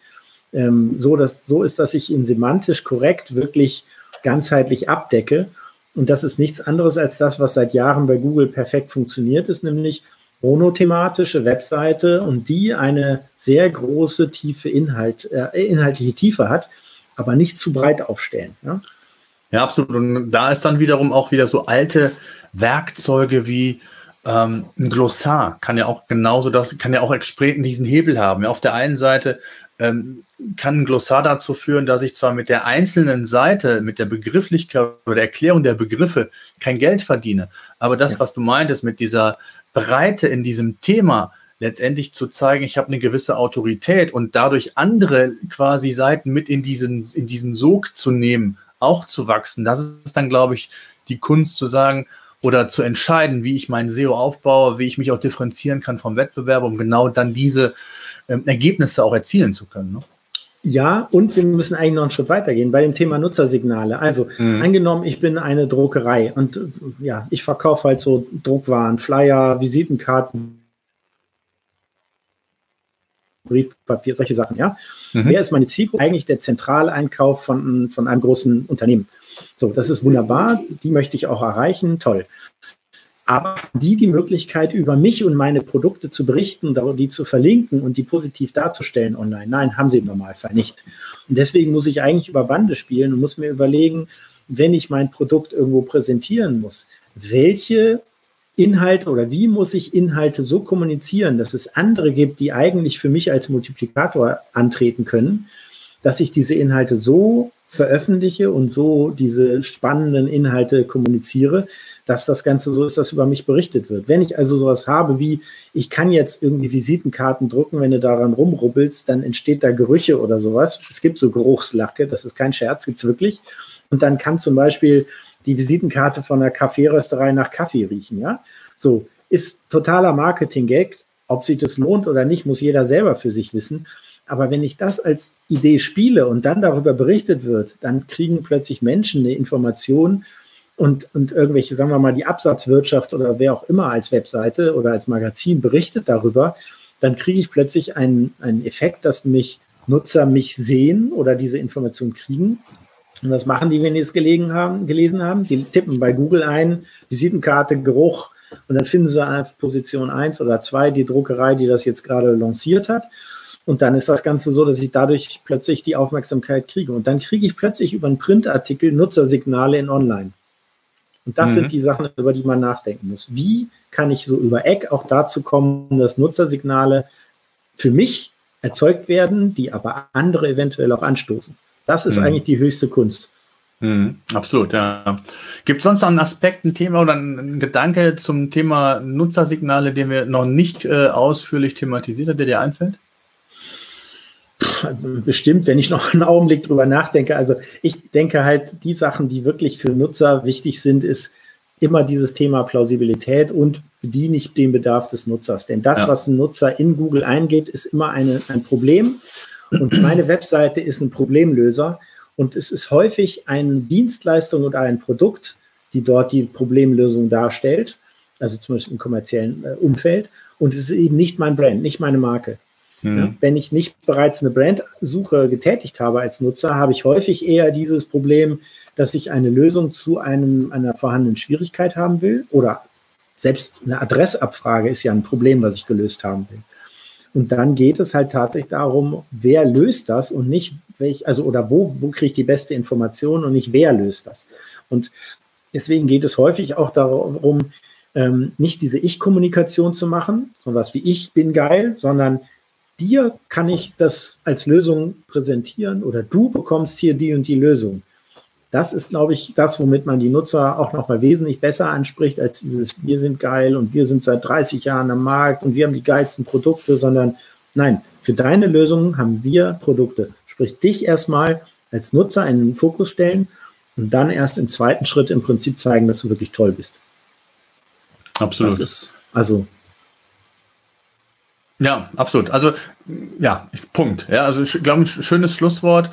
ähm, so, dass, so ist, dass ich ihn semantisch korrekt wirklich ganzheitlich abdecke. Und das ist nichts anderes als das, was seit Jahren bei Google perfekt funktioniert ist, nämlich monothematische Webseite und die eine sehr große tiefe Inhalt, äh, inhaltliche Tiefe hat, aber nicht zu breit aufstellen. Ja? Ja, absolut. Und da ist dann wiederum auch wieder so alte Werkzeuge wie ähm, ein Glossar kann ja auch genauso das, kann ja auch extrem diesen Hebel haben. Ja, auf der einen Seite ähm, kann ein Glossar dazu führen, dass ich zwar mit der einzelnen Seite, mit der Begrifflichkeit oder der Erklärung der Begriffe kein Geld verdiene, aber das, ja. was du meintest, mit dieser Breite in diesem Thema, letztendlich zu zeigen, ich habe eine gewisse Autorität und dadurch andere quasi Seiten mit in diesen, in diesen Sog zu nehmen, auch zu wachsen. Das ist dann, glaube ich, die Kunst zu sagen oder zu entscheiden, wie ich mein SEO aufbaue, wie ich mich auch differenzieren kann vom Wettbewerb, um genau dann diese ähm, Ergebnisse auch erzielen zu können. Ne? Ja, und wir müssen eigentlich noch einen Schritt weitergehen bei dem Thema Nutzersignale. Also mhm. angenommen, ich bin eine Druckerei und ja, ich verkaufe halt so Druckwaren, Flyer, Visitenkarten, Briefpapier, solche Sachen, ja. Mhm. Wer ist meine Zielgruppe? Eigentlich der Zentraleinkauf von, von einem großen Unternehmen. So, das ist wunderbar, die möchte ich auch erreichen, toll. Aber die die Möglichkeit, über mich und meine Produkte zu berichten, die zu verlinken und die positiv darzustellen online, nein, haben sie im Normalfall nicht. Und deswegen muss ich eigentlich über Bande spielen und muss mir überlegen, wenn ich mein Produkt irgendwo präsentieren muss, welche Inhalte oder wie muss ich Inhalte so kommunizieren, dass es andere gibt, die eigentlich für mich als Multiplikator antreten können, dass ich diese Inhalte so veröffentliche und so diese spannenden Inhalte kommuniziere, dass das Ganze so ist, dass über mich berichtet wird. Wenn ich also sowas habe wie, ich kann jetzt irgendwie Visitenkarten drucken, wenn du daran rumrubbelst, dann entsteht da Gerüche oder sowas. Es gibt so Geruchslacke, das ist kein Scherz, gibt es wirklich. Und dann kann zum Beispiel die Visitenkarte von der Kaffeerösterei nach Kaffee riechen, ja. So, ist totaler Marketing-Gag. Ob sich das lohnt oder nicht, muss jeder selber für sich wissen. Aber wenn ich das als Idee spiele und dann darüber berichtet wird, dann kriegen plötzlich Menschen eine Information und, und irgendwelche, sagen wir mal, die Absatzwirtschaft oder wer auch immer als Webseite oder als Magazin berichtet darüber, dann kriege ich plötzlich einen, einen Effekt, dass mich Nutzer mich sehen oder diese Information kriegen und was machen die, wenn die es gelegen haben, gelesen haben? Die tippen bei Google ein, Visitenkarte, Geruch und dann finden sie auf Position 1 oder 2 die Druckerei, die das jetzt gerade lanciert hat. Und dann ist das Ganze so, dass ich dadurch plötzlich die Aufmerksamkeit kriege. Und dann kriege ich plötzlich über einen Printartikel Nutzersignale in Online. Und das mhm. sind die Sachen, über die man nachdenken muss. Wie kann ich so über Eck auch dazu kommen, dass Nutzersignale für mich erzeugt werden, die aber andere eventuell auch anstoßen? Das ist mhm. eigentlich die höchste Kunst. Mhm, absolut, ja. Gibt es sonst noch einen Aspekt, ein Thema oder ein Gedanke zum Thema Nutzersignale, den wir noch nicht äh, ausführlich thematisiert haben, der dir einfällt? Bestimmt, wenn ich noch einen Augenblick drüber nachdenke. Also ich denke halt, die Sachen, die wirklich für Nutzer wichtig sind, ist immer dieses Thema Plausibilität und bediene ich den Bedarf des Nutzers. Denn das, ja. was ein Nutzer in Google eingeht, ist immer eine, ein Problem. Und meine Webseite ist ein Problemlöser und es ist häufig eine Dienstleistung oder ein Produkt, die dort die Problemlösung darstellt, also zum Beispiel im kommerziellen äh, Umfeld. Und es ist eben nicht mein Brand, nicht meine Marke. Mhm. Ja, wenn ich nicht bereits eine Brandsuche getätigt habe als Nutzer, habe ich häufig eher dieses Problem, dass ich eine Lösung zu einem, einer vorhandenen Schwierigkeit haben will oder selbst eine Adressabfrage ist ja ein Problem, was ich gelöst haben will. Und dann geht es halt tatsächlich darum, wer löst das und nicht welch, also oder wo, wo kriege ich die beste Information und nicht wer löst das. Und deswegen geht es häufig auch darum, ähm, nicht diese Ich-Kommunikation zu machen, so was wie ich bin geil, sondern dir kann ich das als Lösung präsentieren oder du bekommst hier die und die Lösung. Das ist, glaube ich, das, womit man die Nutzer auch nochmal wesentlich besser anspricht, als dieses Wir sind geil und wir sind seit 30 Jahren am Markt und wir haben die geilsten Produkte, sondern nein, für deine Lösung haben wir Produkte. Sprich, dich erstmal als Nutzer in den Fokus stellen und dann erst im zweiten Schritt im Prinzip zeigen, dass du wirklich toll bist. Absolut. Das ist also ja, absolut. Also ja, Punkt. Ja, also ich glaube, ein schönes Schlusswort.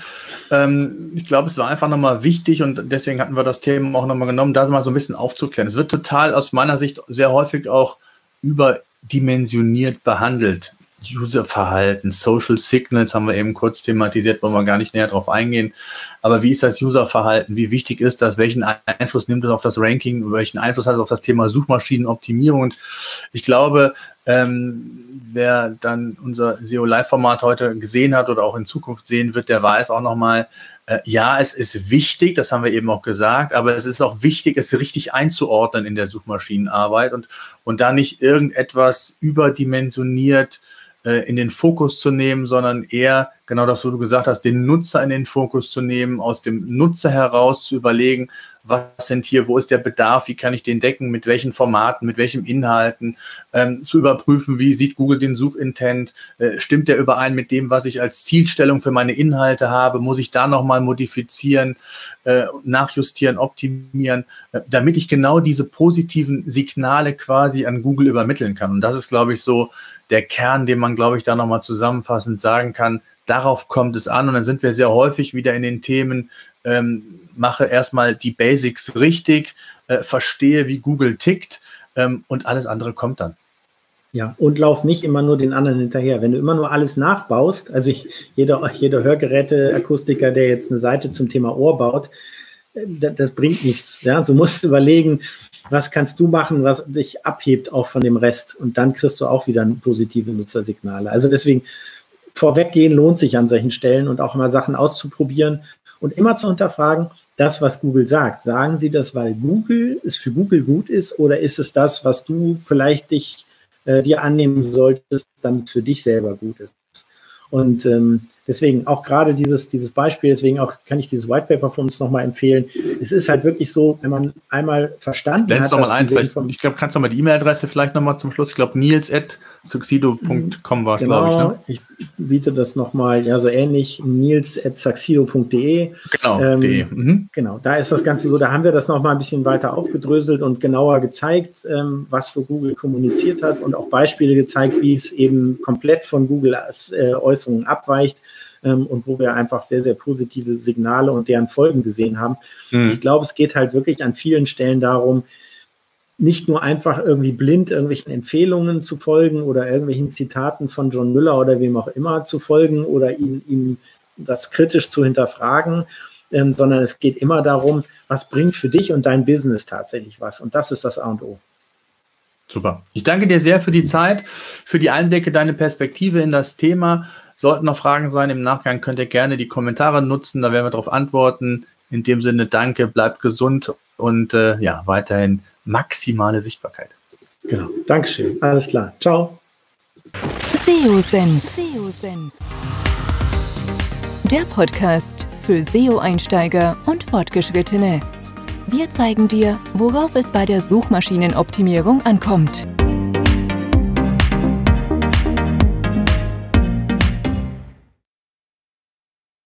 Ähm, ich glaube, es war einfach nochmal wichtig und deswegen hatten wir das Thema auch nochmal genommen, da mal so ein bisschen aufzuklären. Es wird total aus meiner Sicht sehr häufig auch überdimensioniert behandelt. Userverhalten, Social Signals haben wir eben kurz thematisiert, wollen wir gar nicht näher drauf eingehen. Aber wie ist das Userverhalten? Wie wichtig ist das? Welchen Einfluss nimmt es auf das Ranking? Welchen Einfluss hat es auf das Thema Suchmaschinenoptimierung? Und ich glaube, ähm, wer dann unser SEO Live-Format heute gesehen hat oder auch in Zukunft sehen wird, der weiß auch nochmal, äh, ja, es ist wichtig, das haben wir eben auch gesagt, aber es ist auch wichtig, es richtig einzuordnen in der Suchmaschinenarbeit und, und da nicht irgendetwas überdimensioniert in den Fokus zu nehmen, sondern eher genau das, was du gesagt hast, den Nutzer in den Fokus zu nehmen, aus dem Nutzer heraus zu überlegen, was sind hier, wo ist der Bedarf, wie kann ich den decken, mit welchen Formaten, mit welchen Inhalten, ähm, zu überprüfen, wie sieht Google den Suchintent, äh, stimmt der überein mit dem, was ich als Zielstellung für meine Inhalte habe, muss ich da nochmal modifizieren, äh, nachjustieren, optimieren, äh, damit ich genau diese positiven Signale quasi an Google übermitteln kann. Und das ist, glaube ich, so der Kern, den man, glaube ich, da nochmal zusammenfassend sagen kann, darauf kommt es an. Und dann sind wir sehr häufig wieder in den Themen, ähm, mache erstmal die Basics richtig, äh, verstehe, wie Google tickt ähm, und alles andere kommt dann. Ja, und lauf nicht immer nur den anderen hinterher. Wenn du immer nur alles nachbaust, also jeder, jeder Hörgeräteakustiker, der jetzt eine Seite zum Thema Ohr baut, äh, das, das bringt nichts. Ja? Du musst überlegen, was kannst du machen, was dich abhebt auch von dem Rest. Und dann kriegst du auch wieder positive Nutzersignale. Also deswegen vorweggehen lohnt sich an solchen Stellen und auch mal Sachen auszuprobieren und immer zu unterfragen, das, was Google sagt. Sagen Sie das, weil Google es für Google gut ist oder ist es das, was du vielleicht dich äh, dir annehmen solltest, damit es für dich selber gut ist? Und ähm, deswegen auch gerade dieses, dieses Beispiel, deswegen auch kann ich dieses White Paper von uns nochmal empfehlen. Es ist halt wirklich so, wenn man einmal verstanden Blend's hat. Mal ein, vielleicht, ich glaube, kannst du mal die E-Mail-Adresse vielleicht nochmal zum Schluss. Ich glaube, nils at succedo.com war es, genau, glaube ich. Ne? Ich biete das nochmal, ja, so ähnlich, nils at succedo.de. Genau, ähm, mhm. genau, da ist das Ganze so, da haben wir das nochmal ein bisschen weiter aufgedröselt und genauer gezeigt, ähm, was so Google kommuniziert hat und auch Beispiele gezeigt, wie es eben komplett von Google äh, Äußerungen abweicht ähm, und wo wir einfach sehr, sehr positive Signale und deren Folgen gesehen haben. Mhm. Ich glaube, es geht halt wirklich an vielen Stellen darum, nicht nur einfach irgendwie blind irgendwelchen Empfehlungen zu folgen oder irgendwelchen Zitaten von John Müller oder wem auch immer zu folgen oder ihm, ihm das kritisch zu hinterfragen, ähm, sondern es geht immer darum, was bringt für dich und dein Business tatsächlich was. Und das ist das A und O. Super. Ich danke dir sehr für die Zeit, für die Einblicke, deine Perspektive in das Thema. Sollten noch Fragen sein im Nachgang, könnt ihr gerne die Kommentare nutzen, da werden wir darauf antworten. In dem Sinne, danke, bleibt gesund und äh, ja, weiterhin maximale Sichtbarkeit. Genau. Dankeschön. Alles klar. Ciao. SEO-Senf. SEO Der Podcast für SEO-Einsteiger und Fortgeschrittene. Wir zeigen dir, worauf es bei der Suchmaschinenoptimierung ankommt.